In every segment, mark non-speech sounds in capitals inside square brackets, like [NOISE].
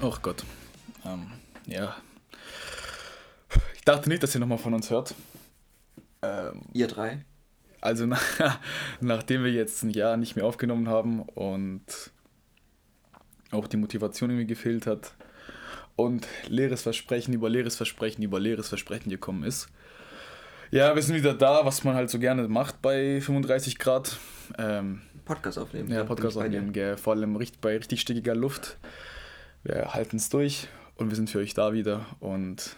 Ach Gott. Ähm, ja. Ich dachte nicht, dass ihr nochmal von uns hört. Ähm, ihr drei? Also nach, [LAUGHS] nachdem wir jetzt ein Jahr nicht mehr aufgenommen haben und auch die Motivation irgendwie gefehlt hat und leeres Versprechen über leeres Versprechen über leeres Versprechen gekommen ist. Ja, wir sind wieder da, was man halt so gerne macht bei 35 Grad. Ähm, Podcast aufnehmen. Ja, Podcast aufnehmen, gell, vor allem bei richtig stickiger Luft. Wir halten es durch und wir sind für euch da wieder und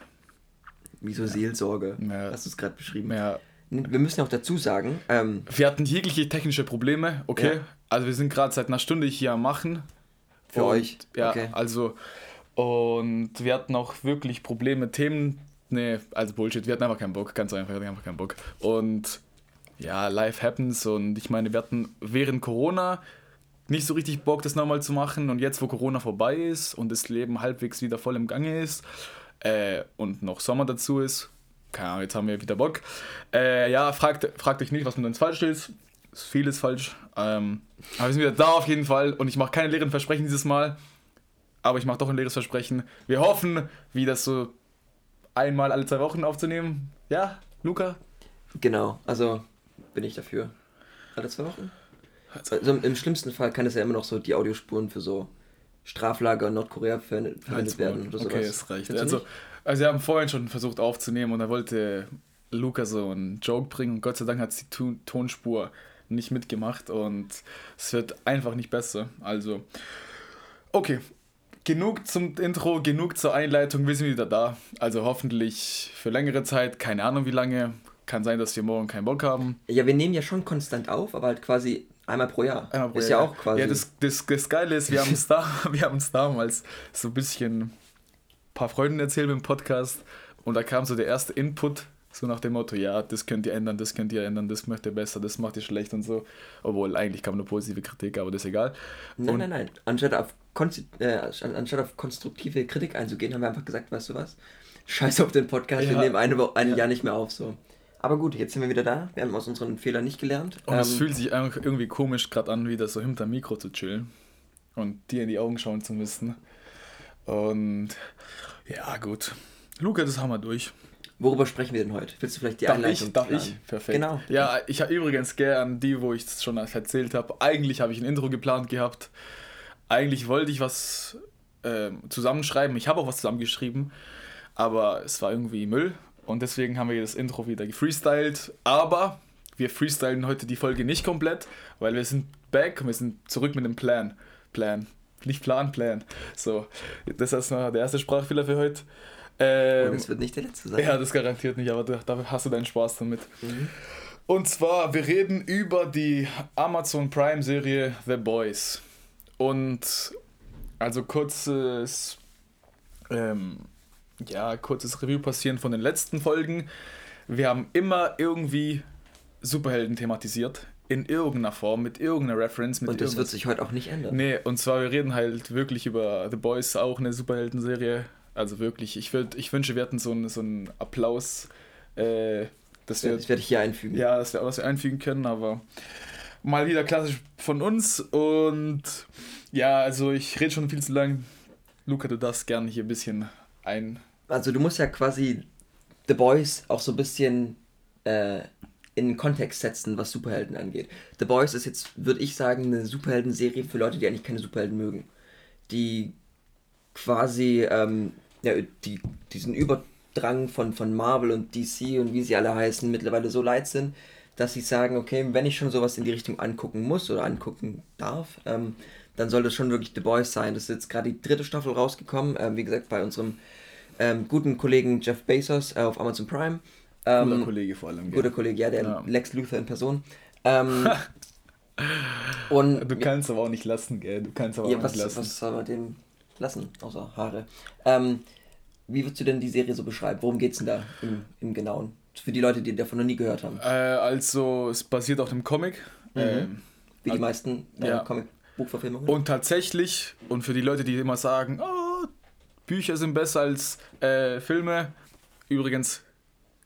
wie so ja. Seelsorge, ja. hast du es gerade beschrieben. Ja. Wir müssen auch dazu sagen, ähm, wir hatten jegliche technische Probleme, okay? Also wir sind gerade seit einer Stunde hier am Machen. Für und, euch. Ja, okay. also und wir hatten auch wirklich Probleme, Themen. Nee, also Bullshit, wir hatten einfach keinen Bock, ganz einfach, wir hatten einfach keinen Bock. Und ja, life happens und ich meine, wir hatten während Corona nicht so richtig Bock, das nochmal zu machen und jetzt, wo Corona vorbei ist und das Leben halbwegs wieder voll im Gange ist äh, und noch Sommer dazu ist, keine Ahnung, jetzt haben wir wieder Bock. Äh, ja, fragt, fragt euch nicht, was mit uns falsch ist. ist vieles falsch. Ähm, aber wir sind wieder da auf jeden Fall und ich mache keine leeren Versprechen dieses Mal. Aber ich mache doch ein leeres Versprechen. Wir hoffen, wie das so einmal alle zwei Wochen aufzunehmen. Ja, Luca? Genau, also bin ich dafür. Alle zwei Wochen? Also, im schlimmsten Fall kann es ja immer noch so die Audiospuren für so Straflager in Nordkorea verwendet werden oder sowas. Okay, es reicht. Also, also wir haben vorhin schon versucht aufzunehmen und da wollte Luca so einen Joke bringen und Gott sei Dank hat die Tonspur nicht mitgemacht und es wird einfach nicht besser. Also, okay. Genug zum Intro, genug zur Einleitung, wir sind wieder da. Also hoffentlich für längere Zeit, keine Ahnung wie lange. Kann sein, dass wir morgen keinen Bock haben. Ja, wir nehmen ja schon konstant auf, aber halt quasi einmal pro Jahr. Einmal pro ist Jahr. ja auch quasi. Ja, das, das, das Geile ist, wir haben es da, [LAUGHS] wir haben es damals so ein bisschen ein paar Freunden erzählt im Podcast und da kam so der erste Input, so nach dem Motto, ja, das könnt ihr ändern, das könnt ihr ändern, das macht ihr besser, das macht ihr schlecht und so. Obwohl eigentlich kam nur positive Kritik, aber das ist egal. Nein, und nein, nein. Anstatt auf, äh, anstatt auf konstruktive Kritik einzugehen, haben wir einfach gesagt, weißt du was? Scheiß auf den Podcast, ja. wir nehmen eine, ein ja. Jahr nicht mehr auf. so. Aber gut, jetzt sind wir wieder da. Wir haben aus unseren Fehlern nicht gelernt. Und ähm, es fühlt sich irgendwie komisch gerade an, wieder so hinter dem Mikro zu chillen und dir in die Augen schauen zu müssen. Und ja, gut. Luca, das haben wir durch. Worüber sprechen wir denn heute? Willst du vielleicht die darf Einleitung ich, Darf planen? ich? Perfekt. Genau. Ja, ich habe übrigens gern die, wo ich es schon erzählt habe. Eigentlich habe ich ein Intro geplant gehabt. Eigentlich wollte ich was äh, zusammenschreiben. Ich habe auch was zusammengeschrieben. Aber es war irgendwie Müll und deswegen haben wir das Intro wieder gefreestylt. Aber wir freestylen heute die Folge nicht komplett, weil wir sind back und wir sind zurück mit dem Plan. Plan. Nicht Plan, Plan. So, das ist der erste Sprachfehler für heute. Ähm, und es wird nicht der letzte sein. Ja, das garantiert nicht, aber da hast du deinen Spaß damit. Mhm. Und zwar, wir reden über die Amazon Prime Serie The Boys. Und also kurzes ähm, ja, kurzes Review passieren von den letzten Folgen. Wir haben immer irgendwie Superhelden thematisiert. In irgendeiner Form, mit irgendeiner Reference. Mit und das wird sich heute auch nicht ändern. Nee, und zwar, wir reden halt wirklich über The Boys, auch eine Superhelden-Serie. Also wirklich, ich, würd, ich wünsche, wir hätten so einen, so einen Applaus. Äh, das, wir, das werde ich hier einfügen. Ja, das wäre was wir einfügen können, aber mal wieder klassisch von uns. Und ja, also ich rede schon viel zu lang. Luca, du darfst gerne hier ein bisschen ein also du musst ja quasi The Boys auch so ein bisschen äh, in Kontext setzen, was Superhelden angeht. The Boys ist jetzt, würde ich sagen, eine Superhelden-Serie für Leute, die eigentlich keine Superhelden mögen. Die quasi ähm, ja, die, diesen Überdrang von, von Marvel und DC und wie sie alle heißen, mittlerweile so leid sind, dass sie sagen, okay, wenn ich schon sowas in die Richtung angucken muss oder angucken darf, ähm, dann soll das schon wirklich The Boys sein. Das ist jetzt gerade die dritte Staffel rausgekommen, ähm, wie gesagt, bei unserem ähm, guten Kollegen Jeff Bezos äh, auf Amazon Prime. Ähm, guter Kollege vor allem. Guter Kollege, ja, der ja. Lex Luthor in Person. Ähm, [LAUGHS] und du kannst aber auch nicht lassen, gell? Du kannst aber ja, auch was, nicht lassen. Was soll man dem lassen, außer Haare? Ähm, wie würdest du denn die Serie so beschreiben? Worum geht es denn da im, im Genauen? Für die Leute, die davon noch nie gehört haben. Äh, also, es basiert auf einem Comic. Mhm. Ähm, wie die also, meisten äh, ja. Comic-Buchverfilmungen. Und tatsächlich, und für die Leute, die immer sagen, oh, Bücher sind besser als äh, Filme. Übrigens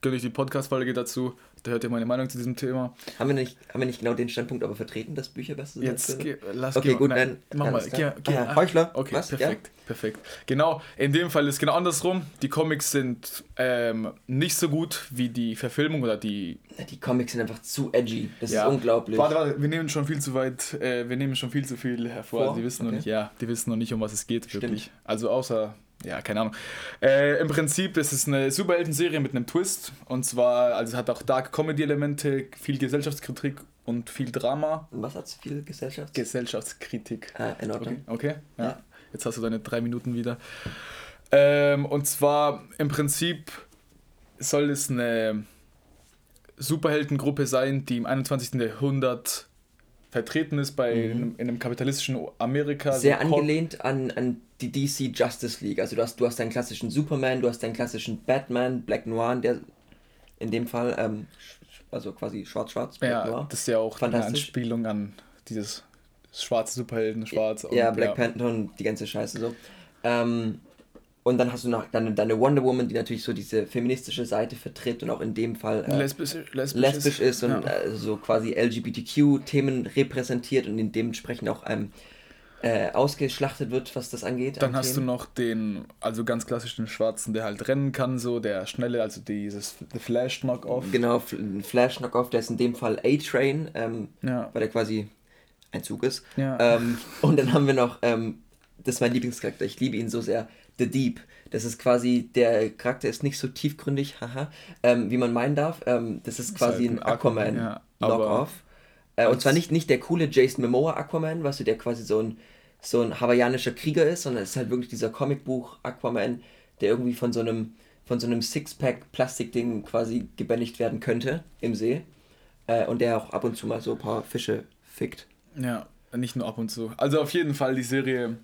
gönne ich die Podcast-Folge dazu. Da hört ihr meine Meinung zu diesem Thema. Haben wir nicht, haben wir nicht genau den Standpunkt aber vertreten, dass Bücher besser sind? Jetzt ge lass Okay, geh- gut, nein, dann- mach mal. Geh, geh, Ah, Heuchler? Okay, Was? perfekt, perfekt. Genau, in dem Fall ist genau andersrum. Die Comics sind ähm, nicht so gut wie die Verfilmung oder die. Die Comics sind einfach zu edgy. Das Ja. ist unglaublich. Warte, warte, wir nehmen schon viel zu weit, äh, wir nehmen schon viel zu viel hervor. Vor? Die wissen noch Okay. nicht, ja, die wissen noch nicht, um was es geht, Stimmt. wirklich. Also außer, ja, keine Ahnung. Äh, Im Prinzip ist es eine Superhelden-Serie mit einem Twist. Und zwar, also es hat auch Dark Comedy-Elemente, viel Gesellschaftskritik und viel Drama. Und was hat so viel Gesellschaft? Gesellschaftskritik. ah, in Okay, Ordnung. okay. Ja. Ja. Jetzt hast du deine drei Minuten wieder. Ähm, und zwar im Prinzip soll es eine Superheldengruppe sein, die im 21. Jahrhundert vertreten ist bei einem, in einem kapitalistischen Amerika. Mhm. Sehr angelehnt an, an die DC Justice League. Also du hast, du hast deinen klassischen Superman, du hast deinen klassischen Batman, Black Noir, der in dem Fall, ähm, also quasi schwarz-schwarz, Black Ja, Noir. das ist ja auch eine. Anspielung an dieses schwarze Superhelden, schwarz. Ja, und, Black Panther und die ganze Scheiße so. Ähm, und dann hast du noch deine, deine Wonder Woman, die natürlich so diese feministische Seite vertritt und auch in dem Fall äh, Lesbisch, lesbisch, lesbisch ist und ja. äh, so quasi LGBTQ-Themen repräsentiert und in dementsprechend auch ähm, äh, ausgeschlachtet wird, was das angeht. Dann an hast du Themen. noch den, also ganz klassisch den Schwarzen, der halt rennen kann, so, der schnelle, also dieses The Flash Knockoff. Genau, F- ein Flash-Knockoff, der ist in dem Fall A-Train, ähm, Ja. weil der quasi ein Zug ist. Ja. Ähm, und dann haben wir noch, ähm, das ist mein Lieblingscharakter, ich liebe ihn so sehr, The Deep. Das ist quasi, der Charakter ist nicht so tiefgründig, haha, ähm, wie man meinen darf. Ähm, das ist quasi halt ein ein Aquaman, ja, Aquaman-Knockoff. äh, und zwar nicht, nicht der coole Jason Momoa Aquaman, weißt du, der quasi so ein, so ein hawaiianischer Krieger ist, sondern es ist halt wirklich dieser Comicbuch Aquaman, der irgendwie von so einem, von so einem Sixpack-Plastikding quasi gebändigt werden könnte im See. Äh, und der auch ab und zu mal so ein paar Fische fickt. Ja, nicht nur ab und zu. Also auf jeden Fall die Serie,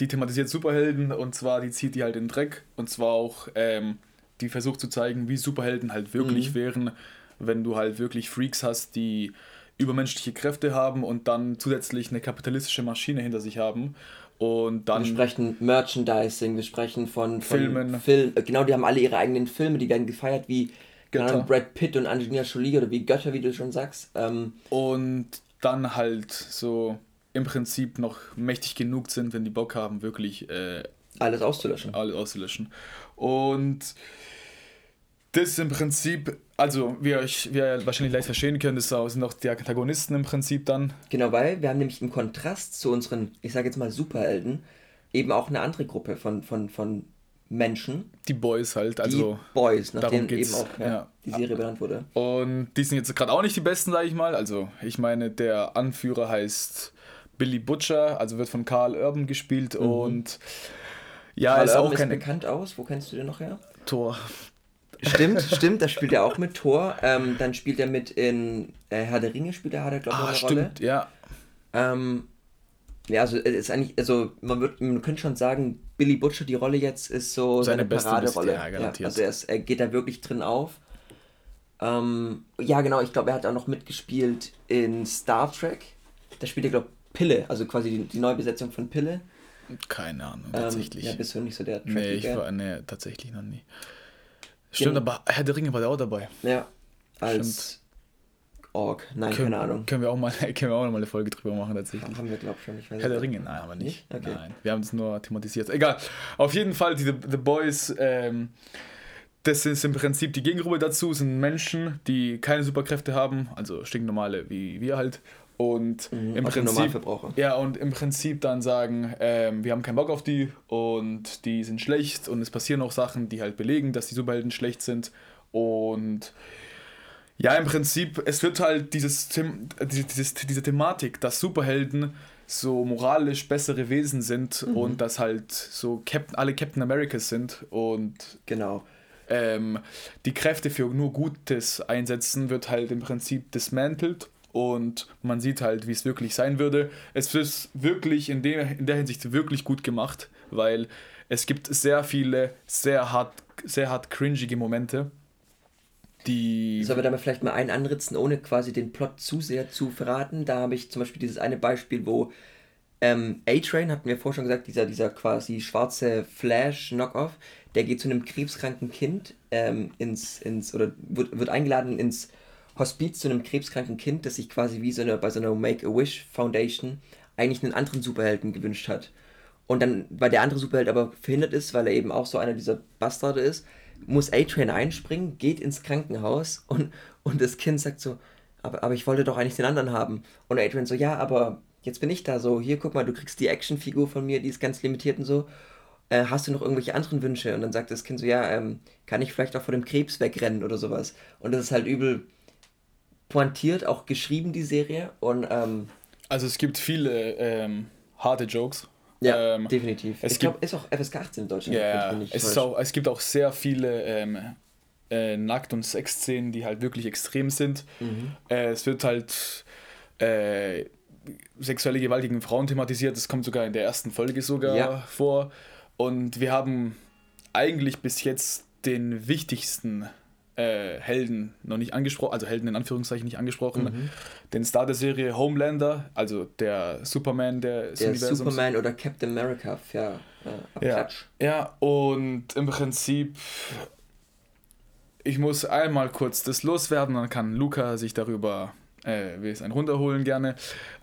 die thematisiert Superhelden und zwar die zieht die halt in den Dreck und zwar auch, ähm, die versucht zu zeigen, wie Superhelden halt wirklich Mhm. wären, wenn du halt wirklich Freaks hast, die übermenschliche Kräfte haben und dann zusätzlich eine kapitalistische Maschine hinter sich haben und dann wir sprechen Merchandising, wir sprechen von, von Filmen. Film, äh, genau, die haben alle ihre eigenen Filme, die werden gefeiert wie Götter. Brad Pitt und Angelina Jolie oder wie Götter, wie du schon sagst. Ähm, und dann halt so im Prinzip noch mächtig genug sind, wenn die Bock haben, wirklich äh, alles auszulöschen. alles auszulöschen. Und das ist im Prinzip, also wie ihr euch wie ihr wahrscheinlich leicht verstehen könnt, das sind auch die Antagonisten im Prinzip dann. Genau, weil wir haben nämlich im Kontrast zu unseren, ich sage jetzt mal Superhelden, eben auch eine andere Gruppe von, von, von Menschen, Die Boys halt, die also. Boys, nach darum denen eben auch ja, ja. die Serie benannt wurde. Und die sind jetzt gerade auch nicht die besten, sage ich mal. Also ich meine, der Anführer heißt Billy Butcher, also wird von Carl Urban gespielt und ja, Karl ist Urban auch ist kein bekannt aus, wo kennst du den noch her? Tor. Stimmt, stimmt, da spielt er auch mit Thor. Ähm, dann spielt er mit in äh, Herr der Ringe, spielt er, hat er glaube ich Ah, eine Rolle. stimmt, ja. Ähm, ja, also es ist eigentlich, also man, wird, man könnte schon sagen, Billy Butcher, die Rolle jetzt ist so Seine seine, beste Paraderolle. Ja, garantiert. also er, ist, er geht da wirklich drin auf. Ähm, ja, genau, ich glaube, er hat auch noch mitgespielt in Star Trek. Da spielt er, glaube ich, Pille, also quasi die, die Neubesetzung von Pille. Keine Ahnung, Ähm, tatsächlich. ja, bist du nicht so der nee, ich war, nee, tatsächlich noch nie. Stimmt, Genau. aber Herr der Ringe war der auch dabei. Ja, als Org. Nein, Können, keine Ahnung. Können wir auch mal, [LAUGHS] können wir auch noch mal eine Folge drüber machen, tatsächlich. Haben wir, glaube ich, schon. Ich Herr der. Ringe, nein, aber nicht. Nicht? Okay. Nein, wir haben es nur thematisiert. Egal. Auf jeden Fall, die The Boys, ähm, das ist im Prinzip die Gegengruppe dazu, sind Menschen, die keine Superkräfte haben, also stinknormale wie wir halt. Und Mhm, im Prinzip. Ja, und im Prinzip dann sagen, ähm, wir haben keinen Bock auf die und die sind schlecht und es passieren auch Sachen, die halt belegen, dass die Superhelden schlecht sind. Und ja, im Prinzip, es wird halt dieses, dieses, diese Thematik, dass Superhelden so moralisch bessere Wesen sind Mhm. und dass halt so Captain, alle Captain Americas sind und Genau. ähm, die Kräfte für nur Gutes einsetzen, wird halt im Prinzip dismantelt und man sieht halt, wie es wirklich sein würde. Es ist wirklich in der, in der Hinsicht wirklich gut gemacht, weil es gibt sehr viele sehr hart, sehr hart cringige Momente, die... Sollen wir damit vielleicht mal einen anritzen, ohne quasi den Plot zu sehr zu verraten? Da habe ich zum Beispiel dieses eine Beispiel, wo ähm, A-Train, hatten wir vorher schon gesagt, dieser, dieser quasi schwarze Flash-Knockoff, der geht zu einem krebskranken Kind ähm, ins, ins, oder wird, wird eingeladen ins Hospiz zu einem krebskranken Kind, das sich quasi wie so eine, bei so einer Make-A-Wish Foundation eigentlich einen anderen Superhelden gewünscht hat. Und dann, weil der andere Superheld aber verhindert ist, weil er eben auch so einer dieser Bastarde ist, muss A-Train einspringen, geht ins Krankenhaus und, und das Kind sagt so, aber, aber ich wollte doch eigentlich den anderen haben. Und A-Train so, ja, aber jetzt bin ich da so, hier guck mal, du kriegst die Actionfigur von mir, die ist ganz limitiert und so. Äh, hast du noch irgendwelche anderen Wünsche? Und dann sagt das Kind so, ja, ähm, kann ich vielleicht auch vor dem Krebs wegrennen oder sowas. Und das ist halt übel pointiert, auch geschrieben, die Serie. Und, ähm, also es gibt viele ähm, harte Jokes. Ja, ähm, definitiv. ich glaube, ist auch FSK 18 in Deutschland. Ja, es, ist auch, es gibt auch sehr viele ähm, äh, Nackt- und Sexszenen, die halt wirklich extrem sind. Mhm. Äh, es wird halt äh, sexuelle Gewalt gegen Frauen thematisiert. Das kommt sogar in der ersten Folge sogar ja. vor. Und wir haben eigentlich bis jetzt den wichtigsten äh, Helden noch nicht angesprochen, also Helden in Anführungszeichen nicht angesprochen. Mhm. Den Star der Serie Homelander, also der Superman der, der Superman oder Captain America, ja, äh, ja, ja, und im Prinzip, ich muss einmal kurz das loswerden, dann kann Luca sich darüber äh, will es einen runterholen gerne.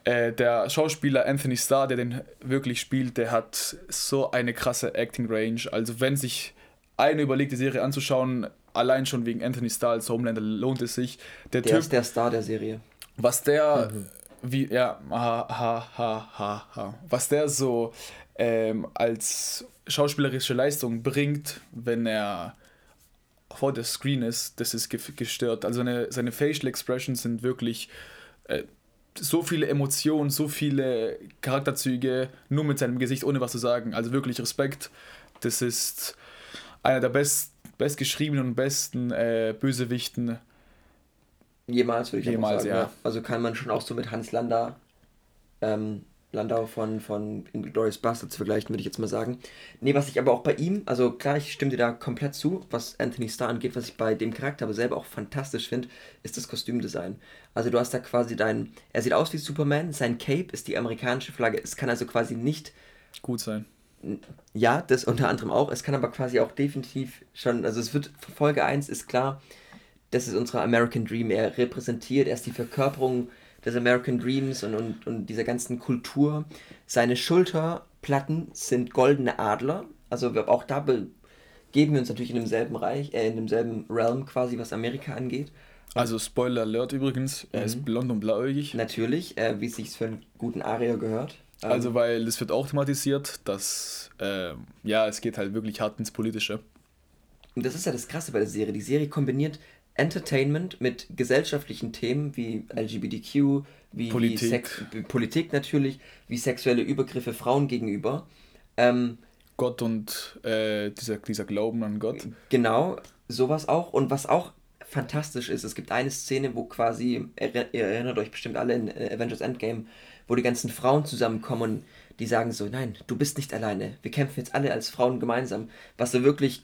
Äh, der Schauspieler Anthony Starr, der den wirklich spielt, der hat so eine krasse Acting Range. Also wenn sich eine überlegte Serie anzuschauen, allein schon wegen Anthony Starr als Homelander lohnt es sich. Der, der typ, ist der Star der Serie. Was der, mhm. wie, ja, ha, ha, ha, ha, ha. Was der so ähm, als schauspielerische Leistung bringt, wenn er vor der Screen ist, das ist gestört. Also seine, seine Facial Expressions sind wirklich äh, so viele Emotionen, so viele Charakterzüge, nur mit seinem Gesicht, ohne was zu sagen. Also wirklich Respekt. Das ist einer der best, bestgeschriebenen und besten äh, Bösewichten. Jemals, würde ich Jemals, sagen. Ja. Also kann man schon auch so mit Hans Landa ähm, Landau von, von Inglourious Bastards vergleichen, würde ich jetzt mal sagen. Nee, was ich aber auch bei ihm, also klar, ich stimme dir da komplett zu, was Anthony Starr angeht, was ich bei dem Charakter aber selber auch fantastisch finde, ist das Kostümdesign. Also du hast da quasi dein, er sieht aus wie Superman, sein Cape ist die amerikanische Flagge, es kann also quasi nicht gut sein. Ja, das unter anderem auch, es kann aber quasi auch definitiv schon, also es wird, Folge 1 ist klar, das ist unser American Dream, er repräsentiert, er ist die Verkörperung des American Dreams und, und, und dieser ganzen Kultur. Seine Schulterplatten sind goldene Adler. Also auch da begeben wir uns natürlich in demselben Reich, äh, in demselben Realm quasi, was Amerika angeht. Also Spoiler Alert übrigens, er mhm. ist blond und blauäugig. Natürlich, äh, wie es sich für einen guten Aria gehört. Ähm, also weil es wird auch thematisiert, dass äh, ja, es geht halt wirklich hart ins Politische. Und das ist ja das Krasse bei der Serie. Die Serie kombiniert Entertainment mit gesellschaftlichen Themen wie LGBTQ, wie Politik, wie Sex, Politik natürlich, wie sexuelle Übergriffe Frauen gegenüber. Ähm, Gott und äh, dieser, dieser Glauben an Gott. Genau, sowas auch. Und was auch fantastisch ist, es gibt eine Szene, wo quasi, ihr erinnert euch bestimmt alle in äh, Avengers Endgame, wo die ganzen Frauen zusammenkommen und die sagen so, nein, du bist nicht alleine, wir kämpfen jetzt alle als Frauen gemeinsam, was so wirklich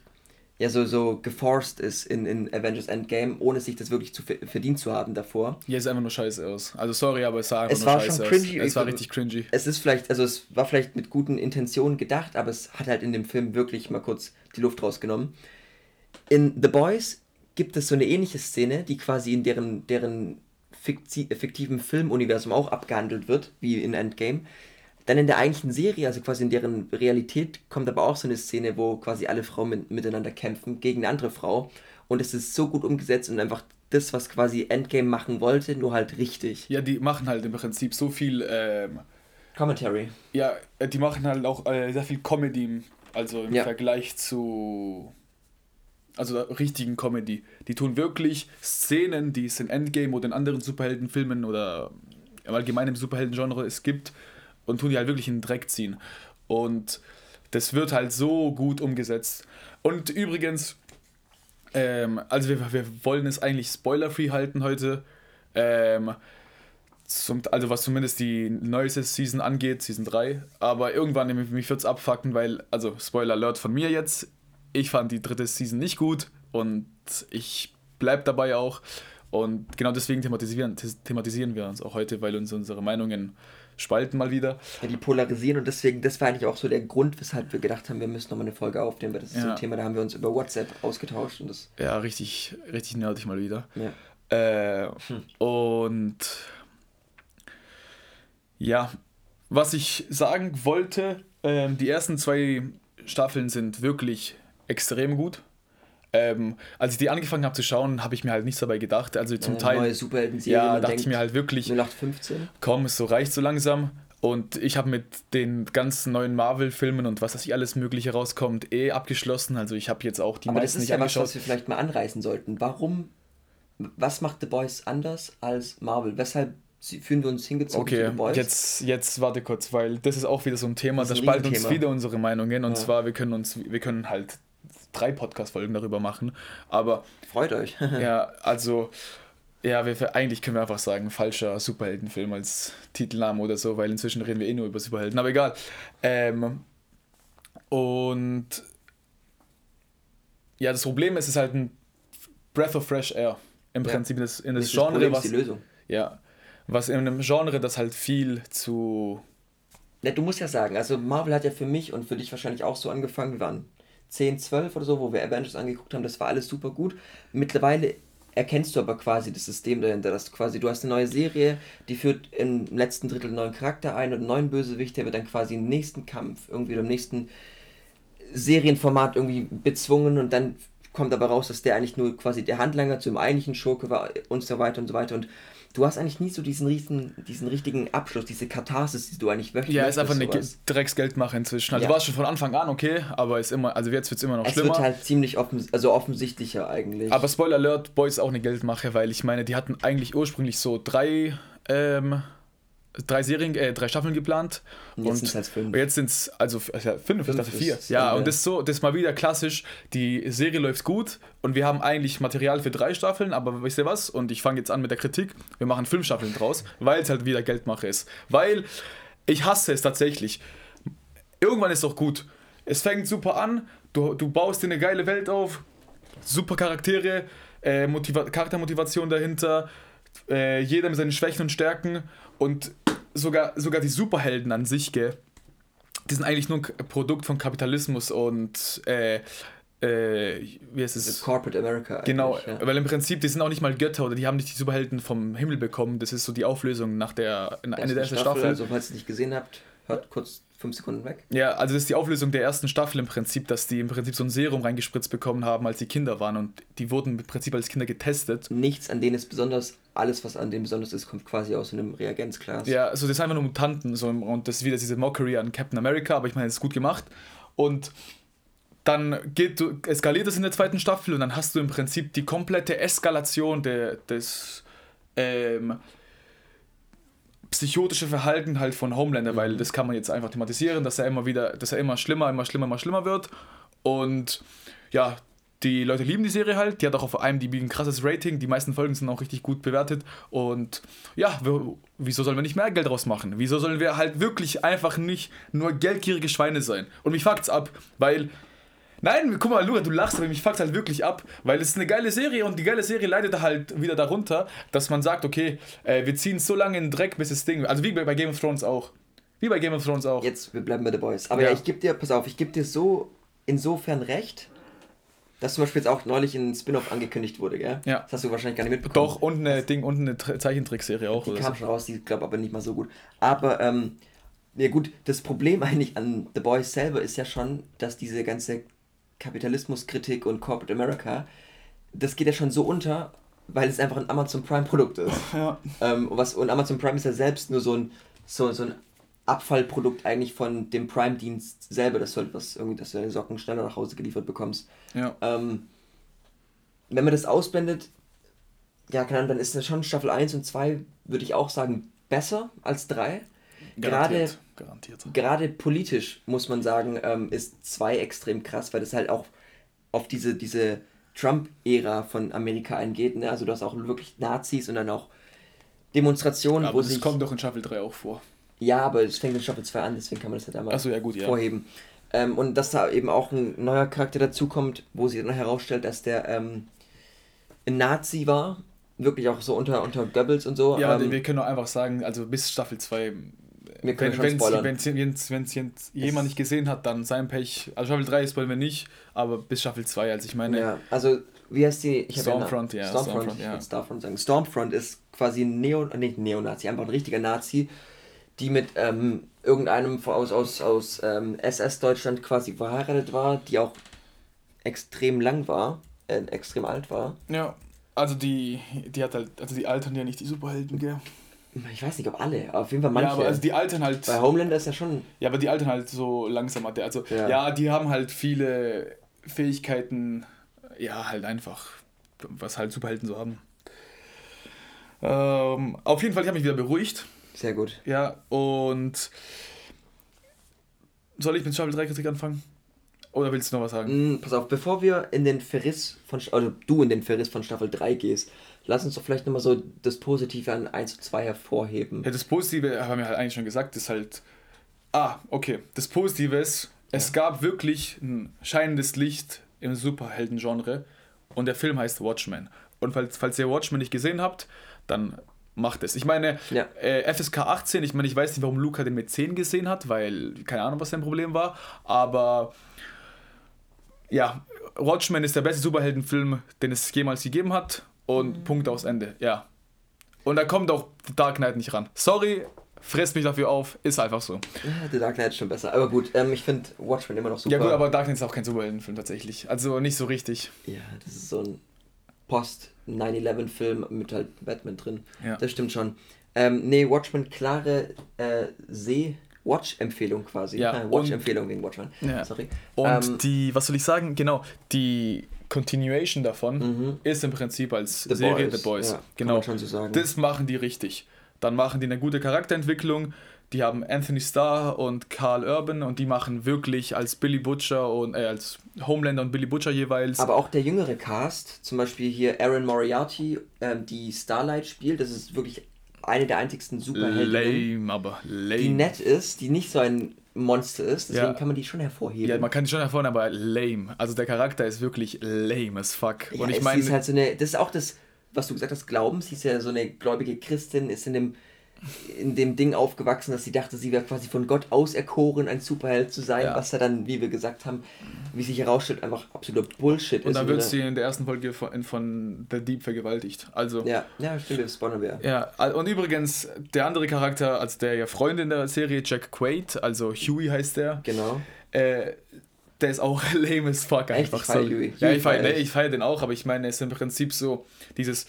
ja so, so geforced ist in, in Avengers Endgame, ohne sich das wirklich zu verdient zu haben davor. Ja, es einfach nur scheiße aus. Also sorry, aber es sah einfach es nur war scheiße schon cringy. aus. Es war richtig cringy. Es ist vielleicht, also es war vielleicht mit guten Intentionen gedacht, aber es hat halt in dem Film wirklich mal kurz die Luft rausgenommen. In The Boys gibt es so eine ähnliche Szene, die quasi in deren, deren fiktiven Filmuniversum auch abgehandelt wird, wie in Endgame. Dann in der eigentlichen Serie, also quasi in deren Realität, kommt aber auch so eine Szene, wo quasi alle Frauen mit, miteinander kämpfen gegen eine andere Frau. Und es ist so gut umgesetzt und einfach das, was quasi Endgame machen wollte, nur halt richtig. Ja, die machen halt im Prinzip so viel. Ähm, Commentary. Ja, äh, die machen halt auch äh, sehr viel Comedy, also im ja. Vergleich zu. Also richtigen Comedy. Die tun wirklich Szenen, die es in Endgame oder in anderen Superheldenfilmen oder im Superhelden-Genre es gibt, und tun die halt wirklich in den Dreck ziehen. Und das wird halt so gut umgesetzt. Und übrigens, ähm, also wir, wir wollen es eigentlich spoiler-free halten heute. Ähm, zum, also was zumindest die neueste Season angeht, Season 3. Aber irgendwann mich wird es abfacken, weil, also Spoiler Alert von mir jetzt, ich fand die dritte Season nicht gut und ich bleib dabei auch. Und genau deswegen thematisieren, thematisieren wir uns auch heute, weil uns unsere Meinungen spalten mal wieder. Ja, die polarisieren und deswegen, das war eigentlich auch so der Grund, weshalb wir gedacht haben, wir müssen nochmal eine Folge aufnehmen, weil das ist ja. so ein Thema, da haben wir uns über WhatsApp ausgetauscht und das. Ja, richtig, richtig nerdig mal wieder. Ja. Äh, hm. Und ja, was ich sagen wollte, äh, die ersten zwei Staffeln sind wirklich extrem gut. Ähm, als ich die angefangen habe zu schauen, habe ich mir halt nichts dabei gedacht. Also zum Eine Teil. Neue Superhelden-Serie. Ja, dachte ich mir halt wirklich. 0815. Komm, es so reicht so langsam. Und ich habe mit den ganzen neuen Marvel-Filmen und was das hier alles Mögliche rauskommt, eh abgeschlossen. Also ich habe jetzt auch die Aber meisten das ist ja angeschaut. was, was wir vielleicht mal anreißen sollten. Warum, was macht The Boys anders als Marvel? Weshalb führen wir uns hingezogen okay, zu The Boys? Jetzt, jetzt warte kurz, weil das ist auch wieder so ein Thema, das, das spaltet uns wieder unsere Meinungen. Und ja. zwar, wir können uns, wir können halt drei Podcast-Folgen darüber machen. Aber. Freut euch. [LAUGHS] ja, also. Ja, wir, eigentlich können wir einfach sagen, falscher Superheldenfilm als Titelname oder so, weil inzwischen reden wir eh nur über Superhelden, aber egal. Ähm, und ja, das Problem ist, es ist halt ein Breath of Fresh Air. Im ja. Prinzip das, in das, das Genre, Problem was. die Lösung. Ja, was in einem Genre, das halt viel zu. Ja, du musst ja sagen, also Marvel hat ja für mich und für dich wahrscheinlich auch so angefangen, waren 10, 12 oder so, wo wir Avengers angeguckt haben, das war alles super gut. Mittlerweile erkennst du aber quasi das System dahinter, dass quasi, du hast eine neue Serie, die führt im letzten Drittel einen neuen Charakter ein und einen neuen Bösewicht, der wird dann quasi im nächsten Kampf, irgendwie im nächsten Serienformat irgendwie bezwungen und dann kommt aber raus, dass der eigentlich nur quasi der Handlanger zum eigentlichen Schurke war und so weiter und so weiter und du hast eigentlich nie so diesen, riesen, diesen richtigen Abschluss, diese Katharsis, die du eigentlich möchtest. Ja, ist einfach eine Drecksgeldmache inzwischen. Also ja. war schon von Anfang an okay, aber ist immer, also jetzt wird es immer noch es schlimmer. Es wird halt ziemlich offen, also offensichtlicher eigentlich. Aber Spoiler Alert, Boy ist auch eine Geldmache, weil ich meine, die hatten eigentlich ursprünglich so drei ähm, drei Serien, äh, drei Staffeln geplant. Und jetzt sind es halt fünf. Jetzt sind es also ja, fünf, ich dachte vier. Ja, und das ist so, das ist mal wieder klassisch. Die Serie läuft gut und wir haben eigentlich Material für drei Staffeln, aber wisst ihr was? Und ich fange jetzt an mit der Kritik. Wir machen fünf Staffeln draus, weil es halt wieder Geldmache ist. Weil ich hasse es tatsächlich. Irgendwann ist es doch gut. Es fängt super an, du, du baust dir eine geile Welt auf, super Charaktere, äh, Motiva Charaktermotivation dahinter, äh, jeder mit seinen Schwächen und Stärken und sogar, sogar die Superhelden an sich, gell, die sind eigentlich nur ein Produkt von Kapitalismus und äh, äh, wie heißt es? Corporate America. Genau, ja. weil im Prinzip, die sind auch nicht mal Götter oder die haben nicht die Superhelden vom Himmel bekommen. Das ist so die Auflösung nach der, in einer der ersten Staffel. Staffel. Also, falls ihr es nicht gesehen habt, hört kurz fünf Sekunden weg. Ja, also das ist die Auflösung der ersten Staffel im Prinzip, dass die im Prinzip so ein Serum reingespritzt bekommen haben, als sie Kinder waren und die wurden im Prinzip als Kinder getestet. Nichts an denen ist besonders, alles was an denen besonders ist, kommt quasi aus einem Reagenzglas. Ja, also das sind einfach nur Mutanten so, und das ist wieder diese Mockery an Captain America, aber ich meine, es ist gut gemacht und dann geht, eskaliert es in der zweiten Staffel und dann hast du im Prinzip die komplette Eskalation der, des ähm, psychotische Verhalten halt von Homelander, mhm. weil das kann man jetzt einfach thematisieren, dass er immer wieder, dass er immer schlimmer, immer schlimmer, immer schlimmer wird. Und ja, die Leute lieben die Serie halt. Die hat auch auf IMDb ein krasses Rating. Die meisten Folgen sind auch richtig gut bewertet. Und ja, wieso sollen wir nicht mehr Geld draus machen? Wieso sollen wir halt wirklich einfach nicht nur geldgierige Schweine sein? Und mich fuckt's ab, weil Nein, guck mal, Lura, du lachst, aber mich fuckt halt wirklich ab, weil es ist eine geile Serie und die geile Serie leidet halt wieder darunter, dass man sagt, okay, äh, wir ziehen so lange in den Dreck, bis das Ding, also wie bei Game of Thrones auch. Wie bei Game of Thrones auch. Jetzt, wir bleiben bei The Boys. Aber ja, ja ich gebe dir, pass auf, ich gebe dir so insofern recht, dass zum Beispiel jetzt auch neulich ein Spin-off angekündigt wurde, gell? Ja. Das hast du wahrscheinlich gar nicht mitbekommen. Doch, und eine Ding und eine Zeichentrickserie auch. Die kam so. schon raus, die glaube aber nicht mal so gut. Aber, ähm, ja gut, das Problem [LAUGHS] eigentlich an The Boys selber ist ja schon, dass diese ganze Kapitalismuskritik und Corporate America, das geht ja schon so unter, weil es einfach ein Amazon Prime-Produkt ist. [LAUGHS] Ja. Ähm, was, und Amazon Prime ist ja selbst nur so ein, so, so ein Abfallprodukt eigentlich von dem Prime-Dienst selber, dass du halt was irgendwie, dass du deine Socken schneller nach Hause geliefert bekommst. Ja. Ähm, wenn man das ausblendet, ja, dann ist das schon Staffel 1 und 2, würde ich auch sagen, besser als 3. Gerade, Garantiert. gerade politisch, muss man sagen, ähm, ist 2 extrem krass, weil das halt auch auf diese, diese Trump-Ära von Amerika eingeht. Ne? Also du hast auch wirklich Nazis und dann auch Demonstrationen. Aber wo das sich, kommt doch in Staffel 3 auch vor. Ja, aber es fängt in Staffel 2 an, deswegen kann man das halt einmal so, ja, gut, ja. vorheben. Ähm, und dass da eben auch ein neuer Charakter dazukommt, wo sich dann herausstellt, dass der ähm, ein Nazi war. Wirklich auch so unter, unter Goebbels und so. Ja, ähm, wir können auch einfach sagen, also bis Staffel 2 Wir können Wenn schon es spoilern. jetzt jemand nicht gesehen hat, dann sein Pech. Also Staffel 3 spoilern wir nicht, aber bis Staffel 2. Also ich meine, Ja, also wie heißt die? Stormfront, ja, Stormfront, Stormfront, ja. Starfront sagen. Stormfront ist quasi ein Neo, nicht Neonazi, einfach ein richtiger Nazi, die mit ähm, irgendeinem aus, aus, aus ähm, SS-Deutschland quasi verheiratet war, die auch extrem lang war, äh, extrem alt war. ja, also die, die hat halt, also die altern ja nicht die Superhelden, gell? Ich weiß nicht, ob alle, auf jeden Fall manche. Ja, aber also die altern halt. Bei Homelander ist ja schon. Ja, aber die altern halt so langsamer. Der- Also, Ja. ja. die haben halt viele Fähigkeiten, ja, halt einfach, was halt Superhelden so haben. Ähm, auf jeden Fall, ich habe mich wieder beruhigt. Sehr gut. Ja, und soll ich mit Staffel 3 Kritik anfangen? Oder willst du noch was sagen? Mm, pass auf, bevor wir in den Verriss von, also du in den Verriss von Staffel 3 gehst, lass uns doch vielleicht nochmal so das Positive an 1 und 2 hervorheben. Ja, das Positive haben wir halt eigentlich schon gesagt, ist halt. Ah, okay. Das Positive ist, es gab wirklich ein scheinendes Licht im Superhelden-Genre und der Film heißt Watchmen. Und falls, falls ihr Watchmen nicht gesehen habt, dann macht es. Ich meine, Ja. äh, FSK 18, ich meine, ich weiß nicht, warum Luca den mit 10 gesehen hat, weil keine Ahnung, was sein Problem war, aber ja, Watchmen ist der beste Superheldenfilm, den es jemals gegeben hat und Punkt aus Ende, ja. Und da kommt auch The Dark Knight nicht ran. Sorry, fresst mich dafür auf, ist einfach so. Ja, The Dark Knight ist schon besser. Aber gut, ähm, ich finde Watchmen immer noch super. Ja gut, aber Dark Knight ist auch kein Superheldenfilm tatsächlich. Also nicht so richtig. Ja, das ist so ein Post-9-11-Film mit halt Batman drin. Ja. Das stimmt schon. Ähm, nee, Watchmen, klare äh, Seh-Watch-Empfehlung quasi. Ja, Äh, Watch-Empfehlung wegen Watchmen. Ja. Sorry. Und Ähm, die, was soll ich sagen? Genau, die Continuation davon ist im Prinzip als Serie The Boys. Mhm. Ja, genau. so sagen. Das machen die richtig. Dann machen die eine gute Charakterentwicklung. Die haben Anthony Starr und Carl Urban und die machen wirklich als Billy Butcher und äh, als Homelander und Billy Butcher jeweils. Aber auch der jüngere Cast, zum Beispiel hier Aaron Moriarty, ähm, die Starlight spielt, das ist wirklich eine der einzigsten Superheldinnen, lame, aber lame. die nett ist, die nicht so ein Monster ist, deswegen Ja. kann man die schon hervorheben. ja, man kann die schon hervorheben, aber lame. Also der Charakter ist wirklich lame as fuck. Ja, und ich meine, halt so eine, das ist auch das, was du gesagt hast, Glauben, sie ist ja so eine gläubige Christin, ist in dem, in dem Ding aufgewachsen, dass sie dachte, sie wäre quasi von Gott auserkoren, ein Superheld zu sein, Ja. was ja dann, wie wir gesagt haben, wie sich herausstellt, einfach absoluter Bullshit und ist. dann wird sie in der ersten Folge von, von The Deep vergewaltigt. Also Ja, ja, stimmt, das wir. Ja, und übrigens, der andere Charakter, als der ja Freund in der Serie, Jack Quaid, also Huey heißt der, Genau. äh, der ist auch [LAUGHS] lame as fuck Echt? einfach Ich feier so. Huey. Ja, ich feiere feier nee, feier den auch, aber ich meine, es ist im Prinzip so dieses,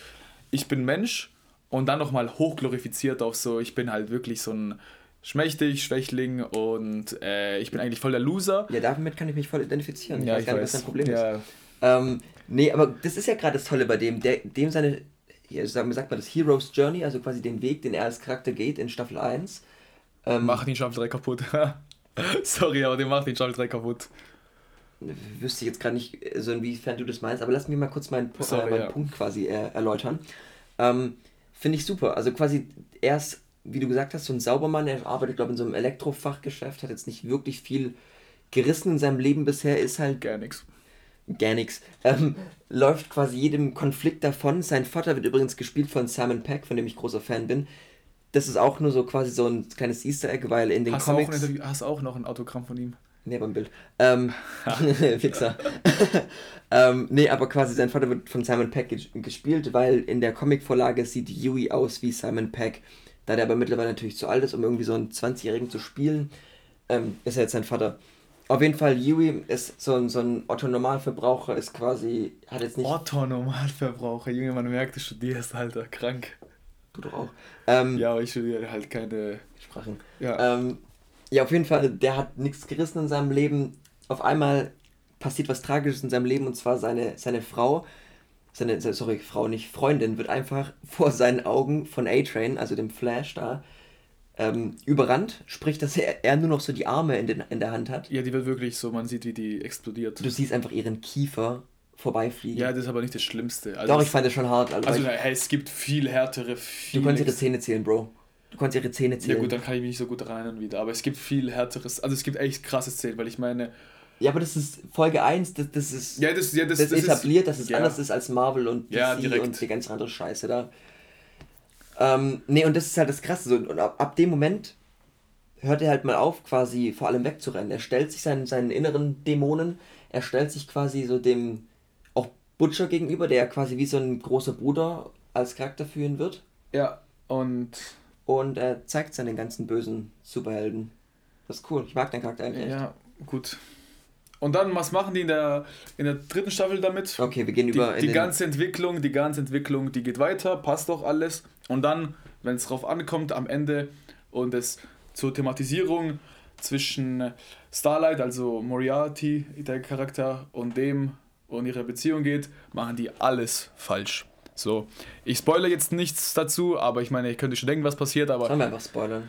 ich bin Mensch und dann nochmal hochglorifiziert auf so, ich bin halt wirklich so ein schmächtig, Schwächling und äh, ich bin eigentlich voll der Loser. Ja, damit kann ich mich voll identifizieren. Ja, weiß ich gar nicht, weiß. was dein Problem ist. ja, Ähm, nee, aber das ist ja gerade das Tolle bei dem, der, dem seine, ja, sagen, sagt man das Hero's Journey, also quasi den Weg, den er als Charakter geht in Staffel 1. Ähm, Macht ihn Staffel 3 kaputt. [LAUGHS] Sorry, aber den macht ihn Staffel 3 kaputt. wüsste ich jetzt gerade nicht, äh, so inwiefern du das meinst, aber lass mich mal kurz meinen, Pu- Sorry, äh, meinen ja. Punkt quasi äh, erläutern. Ähm, Finde ich super. Also quasi er ist, wie du gesagt hast, so ein Saubermann, er arbeitet, glaube ich, in so einem Elektrofachgeschäft, hat jetzt nicht wirklich viel gerissen in seinem Leben bisher, ist halt Gar nichts. gar nichts. Ähm, läuft quasi jedem Konflikt davon. Sein Vater wird übrigens gespielt von Simon Peck, von dem ich großer Fan bin. Das ist auch nur so quasi so ein kleines Easter Egg, weil in den Hast du, auch ein Comics. Interview, hast du auch noch ein Autogramm von ihm? Nee, beim Bild. Ähm, [LAUGHS] [LAUGHS] Fixer. [LAUGHS] ähm, nee, aber quasi sein Vater wird von Simon Peck ges- gespielt, weil in der Comicvorlage sieht Yui aus wie Simon Peck. Da der aber mittlerweile natürlich zu alt ist, um irgendwie so einen 20-Jährigen zu spielen, ähm, ist er jetzt sein Vater. Auf jeden Fall, Yui ist so ein, so ein Otto-Normalverbraucher, ist quasi, hat jetzt nicht... Otto Normalverbraucher, Junge, man merkt, du studierst, Alter, krank. Du doch auch. Ähm, Ja, aber ich studiere halt keine. Sprachen. Ja. Ähm, ja, auf jeden Fall, der hat nichts gerissen in seinem Leben. Auf einmal passiert was Tragisches in seinem Leben und zwar seine, seine Frau, seine, se- sorry, Frau, nicht Freundin, wird einfach [LAUGHS] vor seinen Augen von A-Train, also dem Flash da, ähm, überrannt. Sprich, dass er, er nur noch so die Arme in, den, in der Hand hat. ja, die wird wirklich so, man sieht, wie die explodiert. Du siehst einfach ihren Kiefer vorbeifliegen. ja, das ist aber nicht das Schlimmste. Also, Doch, ich es- fand das schon hart. Also, also ich, hey, es gibt viel härtere, du viel. konntest ihre ex- Zähne zählen, Bro. Du konntest ihre Zähne ja zählen. gut, dann kann ich mich nicht so gut daran erinnern wieder. Aber es gibt viel härteres, also es gibt echt krasse Szenen, weil ich meine, Ja, aber das ist Folge 1, das, das ist... ja, das, ja, das, das, das etabliert, dass es ja. anders ist als Marvel und DC Ja, und die ganze andere Scheiße da. Ähm, nee, und das ist halt das Krasse. So, und ab, ab dem Moment hört er halt mal auf, quasi vor allem wegzurennen. Er stellt sich seinen, seinen inneren Dämonen, er stellt sich quasi so dem auch Butcher gegenüber, der quasi wie so ein großer Bruder als Charakter führen wird. Ja, und. Und er zeigt seinen ganzen bösen Superhelden. Das ist cool. Ich mag den Charakter eigentlich. Ja, gut. Und dann, was machen die in der, in der dritten Staffel damit? Okay, wir gehen über. Die, die ganze Entwicklung, die ganze Entwicklung, die geht weiter, passt doch alles. Und dann, wenn es drauf ankommt, am Ende und es zur Thematisierung zwischen Starlight, also Moriarty, der Charakter, und dem und ihrer Beziehung geht, machen die alles falsch. So, ich spoilere jetzt nichts dazu, aber ich meine, ich könnte schon denken, was passiert, aber. Sollen wir einfach spoilern?